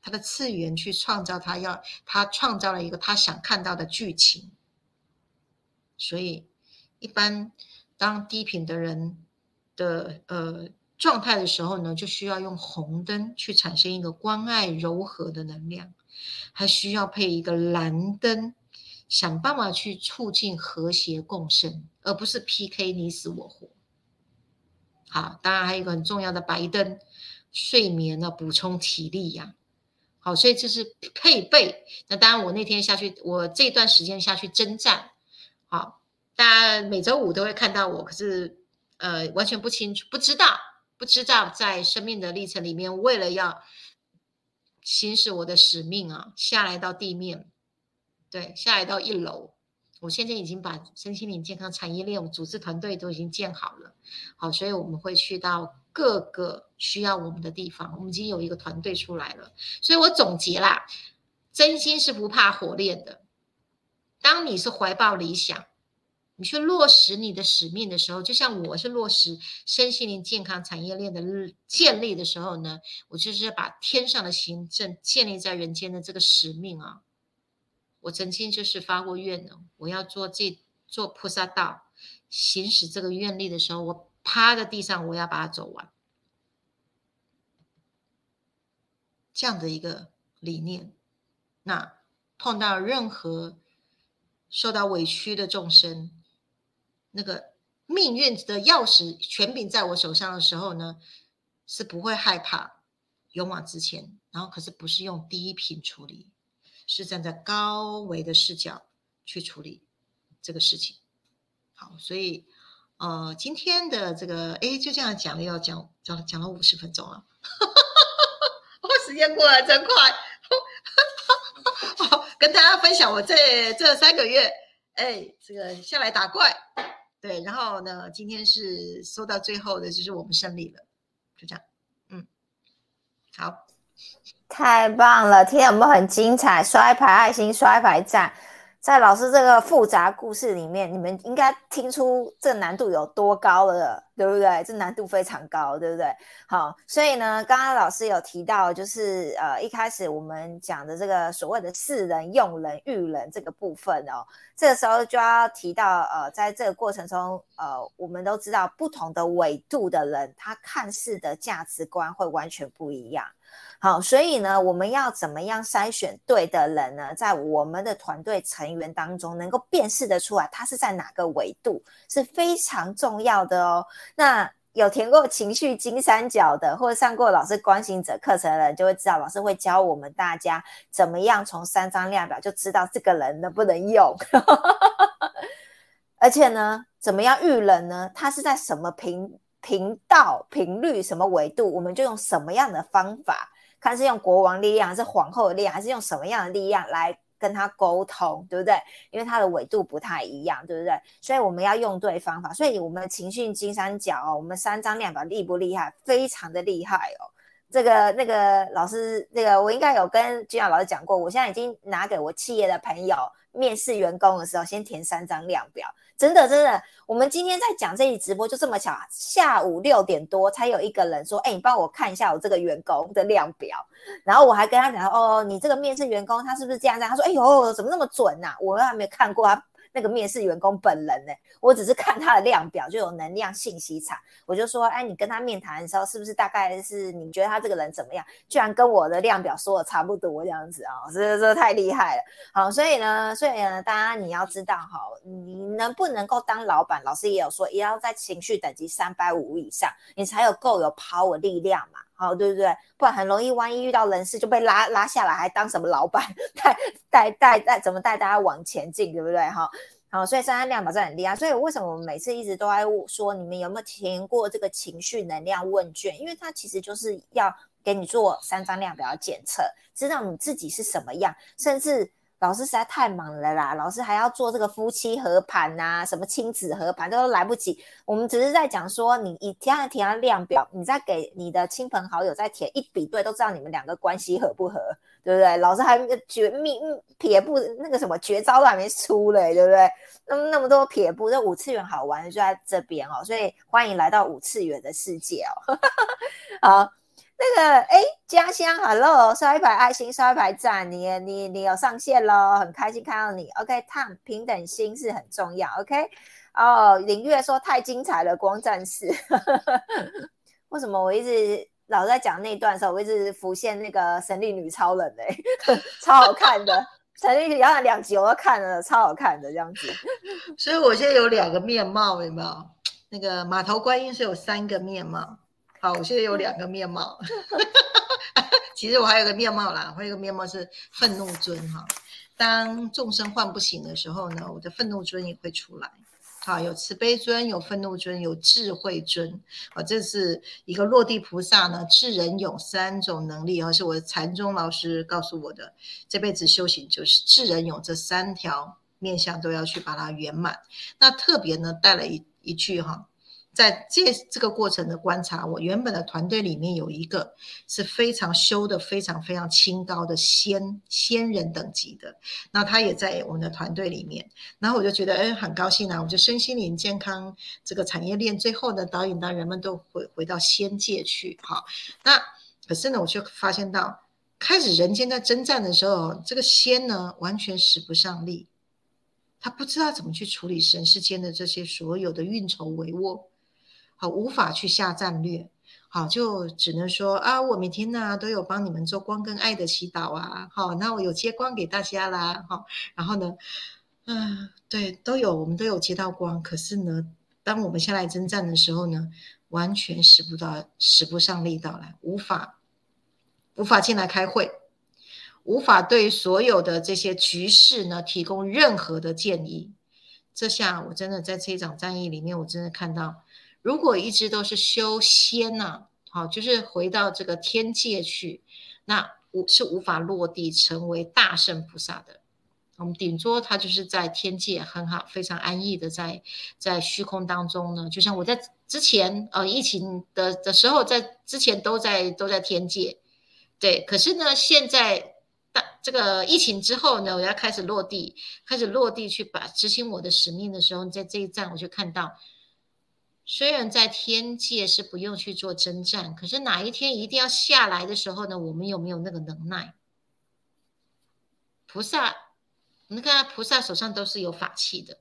他的次元去创造他要，他创造了一个他想看到的剧情。所以，一般当低频的人的呃状态的时候呢，就需要用红灯去产生一个关爱柔和的能量，还需要配一个蓝灯，想办法去促进和谐共生，而不是 PK 你死我活。好，当然还有一个很重要的白灯，睡眠呢，补充体力呀。好，所以这是配备。那当然，我那天下去，我这段时间下去征战。好，大家每周五都会看到我，可是呃，完全不清楚，不知道，不知道在生命的历程里面，为了要行使我的使命啊，下来到地面，对，下来到一楼。我现在已经把身心灵健康产业链我组织团队都已经建好了。好，所以我们会去到。各个需要我们的地方，我们已经有一个团队出来了。所以我总结啦，真心是不怕火炼的。当你是怀抱理想，你去落实你的使命的时候，就像我是落实身心灵健康产业链的建立的时候呢，我就是把天上的行政建立在人间的这个使命啊。我曾经就是发过愿呢，我要做这做菩萨道，行使这个愿力的时候，我。趴在地上，我要把它走完，这样的一个理念。那碰到任何受到委屈的众生，那个命运的钥匙权柄在我手上的时候呢，是不会害怕，勇往直前。然后，可是不是用低频处理，是站在高维的视角去处理这个事情。好，所以。呃，今天的这个，哎，就这样讲了，要讲讲讲了五十分钟了，我时间过得真快。好，跟大家分享我这这三个月，哎，这个下来打怪，对，然后呢，今天是说到最后的，就是我们胜利了，就这样，嗯，好，太棒了，听有没有很精彩？刷一排爱心，刷一排赞。在老师这个复杂故事里面，你们应该听出这难度有多高了，对不对？这难度非常高，对不对？好，所以呢，刚刚老师有提到，就是呃，一开始我们讲的这个所谓的世人、用人、育人这个部分哦，这个时候就要提到，呃，在这个过程中，呃，我们都知道不同的纬度的人，他看似的价值观会完全不一样。好，所以呢，我们要怎么样筛选对的人呢？在我们的团队成员当中，能够辨识得出来他是在哪个维度，是非常重要的哦。那有填过情绪金三角的，或者上过老师关心者课程的人，就会知道老师会教我们大家怎么样从三张量表就知道这个人能不能用，而且呢，怎么样遇人呢？他是在什么频？频道频率什么维度，我们就用什么样的方法，看是用国王力量，还是皇后的力量，还是用什么样的力量来跟他沟通，对不对？因为他的维度不太一样，对不对？所以我们要用对方法。所以我们的情绪金三角哦，我们三张量表厉不厉害？非常的厉害哦。这个那个老师，那个我应该有跟君雅老师讲过，我现在已经拿给我企业的朋友面试员工的时候，先填三张量表。真的，真的，我们今天在讲这一直播就这么巧，下午六点多才有一个人说：“哎，你帮我看一下我这个员工的量表。”然后我还跟他讲：“哦，你这个面试员工他是不是这样这样？”他说：“哎呦，怎么那么准呐？我还没看过他。”那个面试员工本人呢？我只是看他的量表就有能量信息场，我就说，哎，你跟他面谈的时候，是不是大概是你觉得他这个人怎么样？居然跟我的量表说的差不多这样子啊，这这太厉害了。好，所以呢，所以呢，大家你要知道哈，你能不能够当老板？老师也有说，也要在情绪等级三百五以上，你才有够有 power 力量嘛。好，对不对？不然很容易，万一遇到人事就被拉拉下来，还当什么老板，带带带带，怎么带大家往前进，对不对？哈，好，所以三三量表真的很厉害。所以为什么我们每次一直都在说，你们有没有填过这个情绪能量问卷？因为它其实就是要给你做三张量表检测，知道你自己是什么样，甚至老师实在太忙了啦，老师还要做这个夫妻合盘呐，什么亲子合盘都来不及。我们只是在讲说，你一填上填上量表，你再给你的亲朋好友再填一比对，都知道你们两个关系合不合，对不对？老师还绝密撇步那个什么绝招都还没出嘞，对不对？那么那么多撇步，这五次元好玩就在这边哦，所以欢迎来到五次元的世界哦。好。那个哎，家乡，Hello，刷一排爱心，刷一排赞，你你你有上线喽，很开心看到你。OK，Tom，平等心是很重要。OK，哦，林月说太精彩了，光战士。为什么我一直老在讲那段的时候，我一直浮现那个神力女超人嘞，超好看的，神力女好像两集我都看了，超好看的这样子。所以我现在有两个面貌，有没有？那个马头观音是有三个面貌。好，我现在有两个面貌 其实我还有个面貌啦，还有个面貌是愤怒尊哈。当众生唤不醒的时候呢，我的愤怒尊也会出来。好，有慈悲尊，有愤怒尊，有智慧尊。啊，这是一个落地菩萨呢，智人勇三种能力，而是我的禅宗老师告诉我的。这辈子修行就是智人勇这三条面相都要去把它圆满。那特别呢带了一一句哈。在这这个过程的观察，我原本的团队里面有一个是非常修的非常非常清高的仙仙人等级的，那他也在我们的团队里面，然后我就觉得哎很高兴啊，我就身心灵健康这个产业链最后呢导引到人们都回回到仙界去，好，那可是呢我却发现到开始人间在征战的时候，这个仙呢完全使不上力，他不知道怎么去处理神世间的这些所有的运筹帷幄。好，无法去下战略，好，就只能说啊，我每天呢都有帮你们做光跟爱的祈祷啊，好，那我有接光给大家啦，好，然后呢，嗯，对，都有，我们都有接到光，可是呢，当我们下来征战的时候呢，完全使不到，使不上力道来，无法，无法进来开会，无法对所有的这些局势呢提供任何的建议，这下我真的在这一场战役里面，我真的看到。如果一直都是修仙呢，好，就是回到这个天界去，那无是无法落地成为大圣菩萨的。我们顶多他就是在天界很好，非常安逸的在在虚空当中呢。就像我在之前呃疫情的的时候，在之前都在都在天界，对。可是呢，现在大这个疫情之后呢，我要开始落地，开始落地去把执行我的使命的时候，在这一站我就看到。虽然在天界是不用去做征战，可是哪一天一定要下来的时候呢？我们有没有那个能耐？菩萨，你看菩萨手上都是有法器的，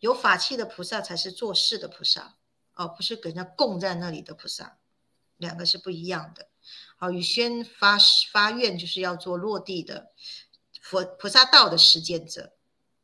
有法器的菩萨才是做事的菩萨，哦，不是给人家供在那里的菩萨，两个是不一样的。好，宇轩发发愿就是要做落地的佛菩萨道的实践者，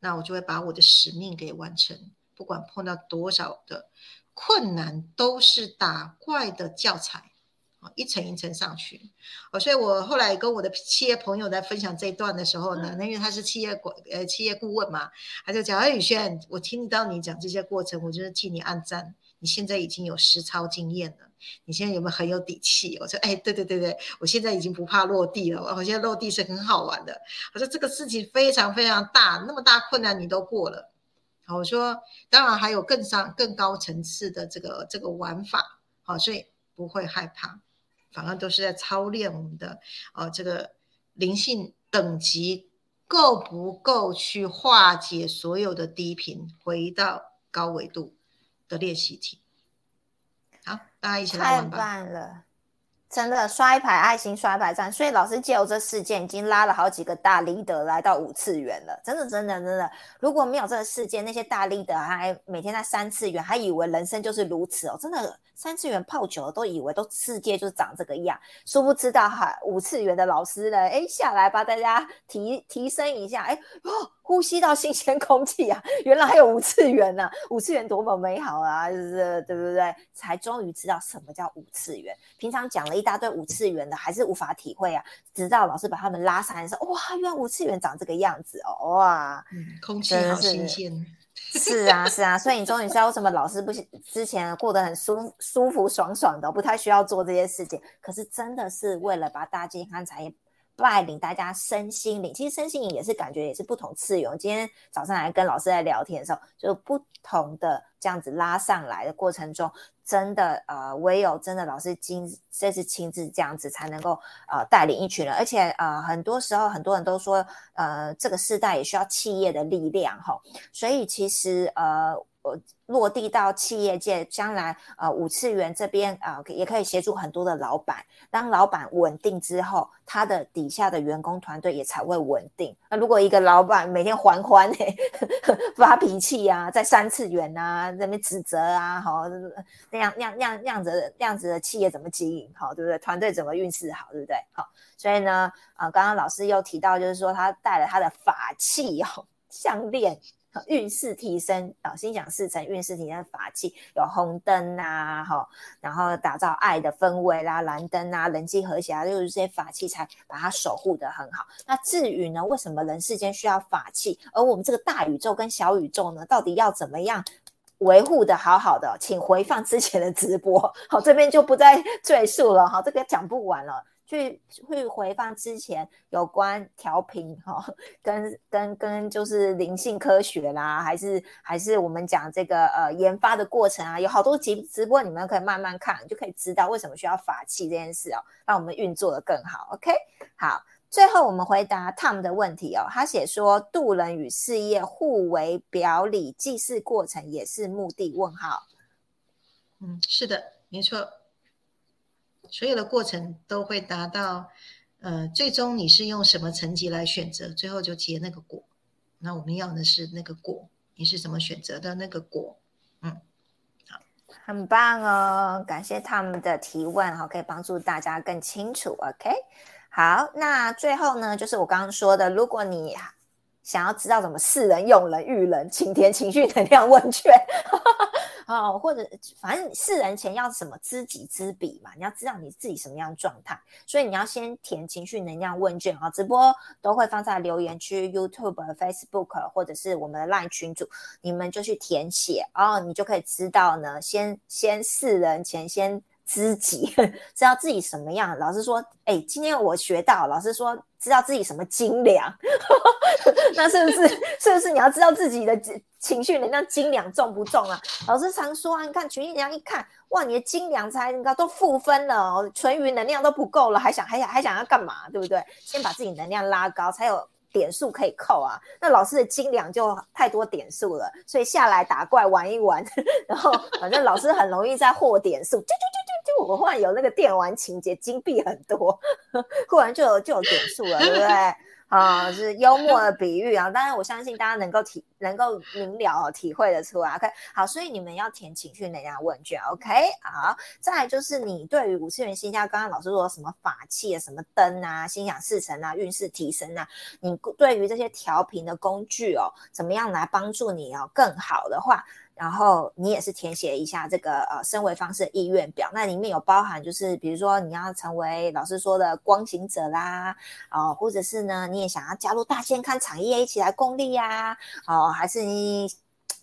那我就会把我的使命给完成。不管碰到多少的困难，都是打怪的教材啊，一层一层上去哦。所以我后来跟我的企业朋友在分享这一段的时候呢，那因为他是企业管呃企业顾问嘛，他就讲：“哎，宇轩，我听到你讲这些过程，我就是替你按赞。你现在已经有实操经验了，你现在有没有很有底气？”我说：“哎，对对对对，我现在已经不怕落地了。我现在落地是很好玩的。我说这个事情非常非常大，那么大困难你都过了。”好我说，当然还有更上更高层次的这个这个玩法，好，所以不会害怕，反而都是在操练我们的呃这个灵性等级够不够去化解所有的低频，回到高维度的练习题。好，大家一起来玩吧。太棒了。真的刷一排爱心，刷一排赞，所以老师借由这事件，已经拉了好几个大离德来到五次元了。真的，真的，真的，如果没有这个事件，那些大离德还每天在三次元，还以为人生就是如此哦。真的，三次元泡久了，都以为都世界就长这个样，殊不知道哈，五次元的老师呢，哎，下来把大家提提升一下，哎，哦。呼吸到新鲜空气啊！原来还有五次元呢，五次元多么美好啊！就是对不对？才终于知道什么叫五次元。平常讲了一大堆五次元的，还是无法体会啊。直到老师把他们拉上来说，哇，原来五次元长这个样子哦！哇，空气好新鲜。是啊，是啊。所以你终于知道为什么老师不之前过得很舒舒服爽爽的，不太需要做这些事情。可是真的是为了把大健康产业。带领大家身心灵。其实身心灵也是感觉也是不同次元。今天早上来跟老师在聊天的时候，就不同的这样子拉上来的过程中，真的呃，唯有真的老师亲这次亲自这样子才能够呃带领一群人。而且呃，很多时候很多人都说，呃，这个时代也需要企业的力量哈。所以其实呃。落地到企业界，将来呃五次元这边啊，也可以协助很多的老板。当老板稳定之后，他的底下的员工团队也才会稳定。那如果一个老板每天欢欢诶 发脾气啊，在三次元啊那边指责啊，好那样那样那样样子那样子的企业怎么经营好，对不对？团队怎么运势好，对不对？好，所以呢，啊，刚刚老师又提到，就是说他带了他的法器哦，项链。运势提升啊，心想事成，运势提升法器有红灯啊，哈，然后打造爱的氛围啦，蓝灯啊，人际和谐啊，就是这些法器才把它守护的很好。那至于呢，为什么人世间需要法器，而我们这个大宇宙跟小宇宙呢，到底要怎么样维护的好好的？请回放之前的直播，好，这边就不再赘述了，哈，这个讲不完了。去去回放之前有关调频哈，跟跟跟就是灵性科学啦，还是还是我们讲这个呃研发的过程啊，有好多集直播，你们可以慢慢看，就可以知道为什么需要法器这件事哦，让我们运作的更好。OK，好，最后我们回答 Tom 的问题哦，他写说渡人与事业互为表里，祭祀过程也是目的？问号。嗯，是的，没错。所有的过程都会达到，呃，最终你是用什么层级来选择，最后就结那个果。那我们要的是那个果，你是怎么选择的那个果？嗯，好，很棒哦，感谢他们的提问，哈，可以帮助大家更清楚。OK，好，那最后呢，就是我刚刚说的，如果你想要知道怎么视人、用人、育人，请填情绪能量问卷。哦，或者反正世人前要什么知己知彼嘛，你要知道你自己什么样状态，所以你要先填情绪能量问卷啊。直播都会放在留言区，YouTube、Facebook 或者是我们的 LINE 群组，你们就去填写，然后你就可以知道呢，先先世人前先。知己 知道自己什么样，老师说，哎，今天我学到，老师说知道自己什么斤两，那是不是是不是你要知道自己的情绪能量斤两重不重啊？老师常说啊，你看情绪能量一看，哇，你的斤两才你看都负分了哦，纯余能量都不够了，还想还想还想要干嘛？对不对？先把自己能量拉高，才有。点数可以扣啊，那老师的斤两就太多点数了，所以下来打怪玩一玩，然后反正老师很容易在获点数，就就就就就我忽然有那个电玩情节，金币很多，忽然就有就有点数了，对不对？啊，是幽默的比喻啊，当然我相信大家能够体能够明了体会的出来。OK，好，所以你们要填情绪能量问卷。OK，好，再来就是你对于五次元星家，刚刚老师说什么法器啊、什么灯啊、心想事成啊、运势提升啊，你对于这些调频的工具哦，怎么样来帮助你哦更好的话？然后你也是填写一下这个呃升维方式意愿表，那里面有包含就是比如说你要成为老师说的光行者啦，哦，或者是呢你也想要加入大健康产业一起来共利呀，哦，还是你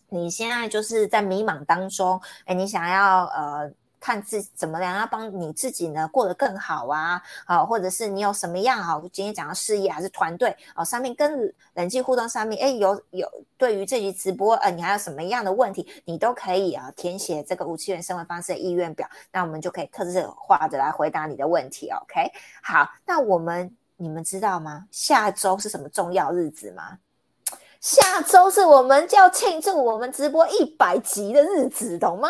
你现在就是在迷茫当中，哎，你想要呃。看自怎么样要帮你自己呢过得更好啊，啊，或者是你有什么样啊？今天讲到事业还是团队哦，上面跟人际互动上面，哎，有有对于这集直播，呃，你还有什么样的问题，你都可以啊填写这个五七元生活方式的意愿表，那我们就可以特制化的来回答你的问题。OK，好，那我们你们知道吗？下周是什么重要日子吗？下周是我们就要庆祝我们直播一百集的日子，懂吗？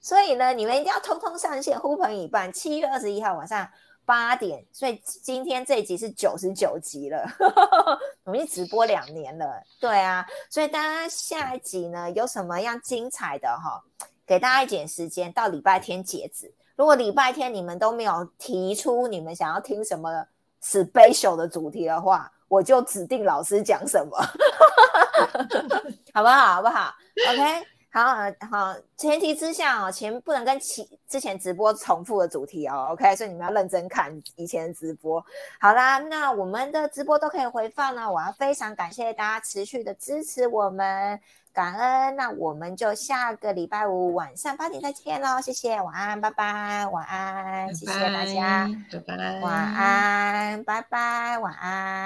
所以呢，你们一定要通通上线，呼朋引伴。七月二十一号晚上八点，所以今天这一集是九十九集了，我们直播两年了。对啊，所以大家下一集呢有什么样精彩的哈？给大家一点时间，到礼拜天截止。如果礼拜天你们都没有提出你们想要听什么 special 的主题的话，我就指定老师讲什么，好不好？好不好？OK。好好，前提之下哦，前不能跟其之前直播重复的主题哦，OK，所以你们要认真看以前的直播。好啦，那我们的直播都可以回放了，我要非常感谢大家持续的支持我们，感恩。那我们就下个礼拜五晚上八点再见喽，谢谢，晚安，拜拜，晚安，谢谢大家，拜拜，晚安，拜拜，晚安。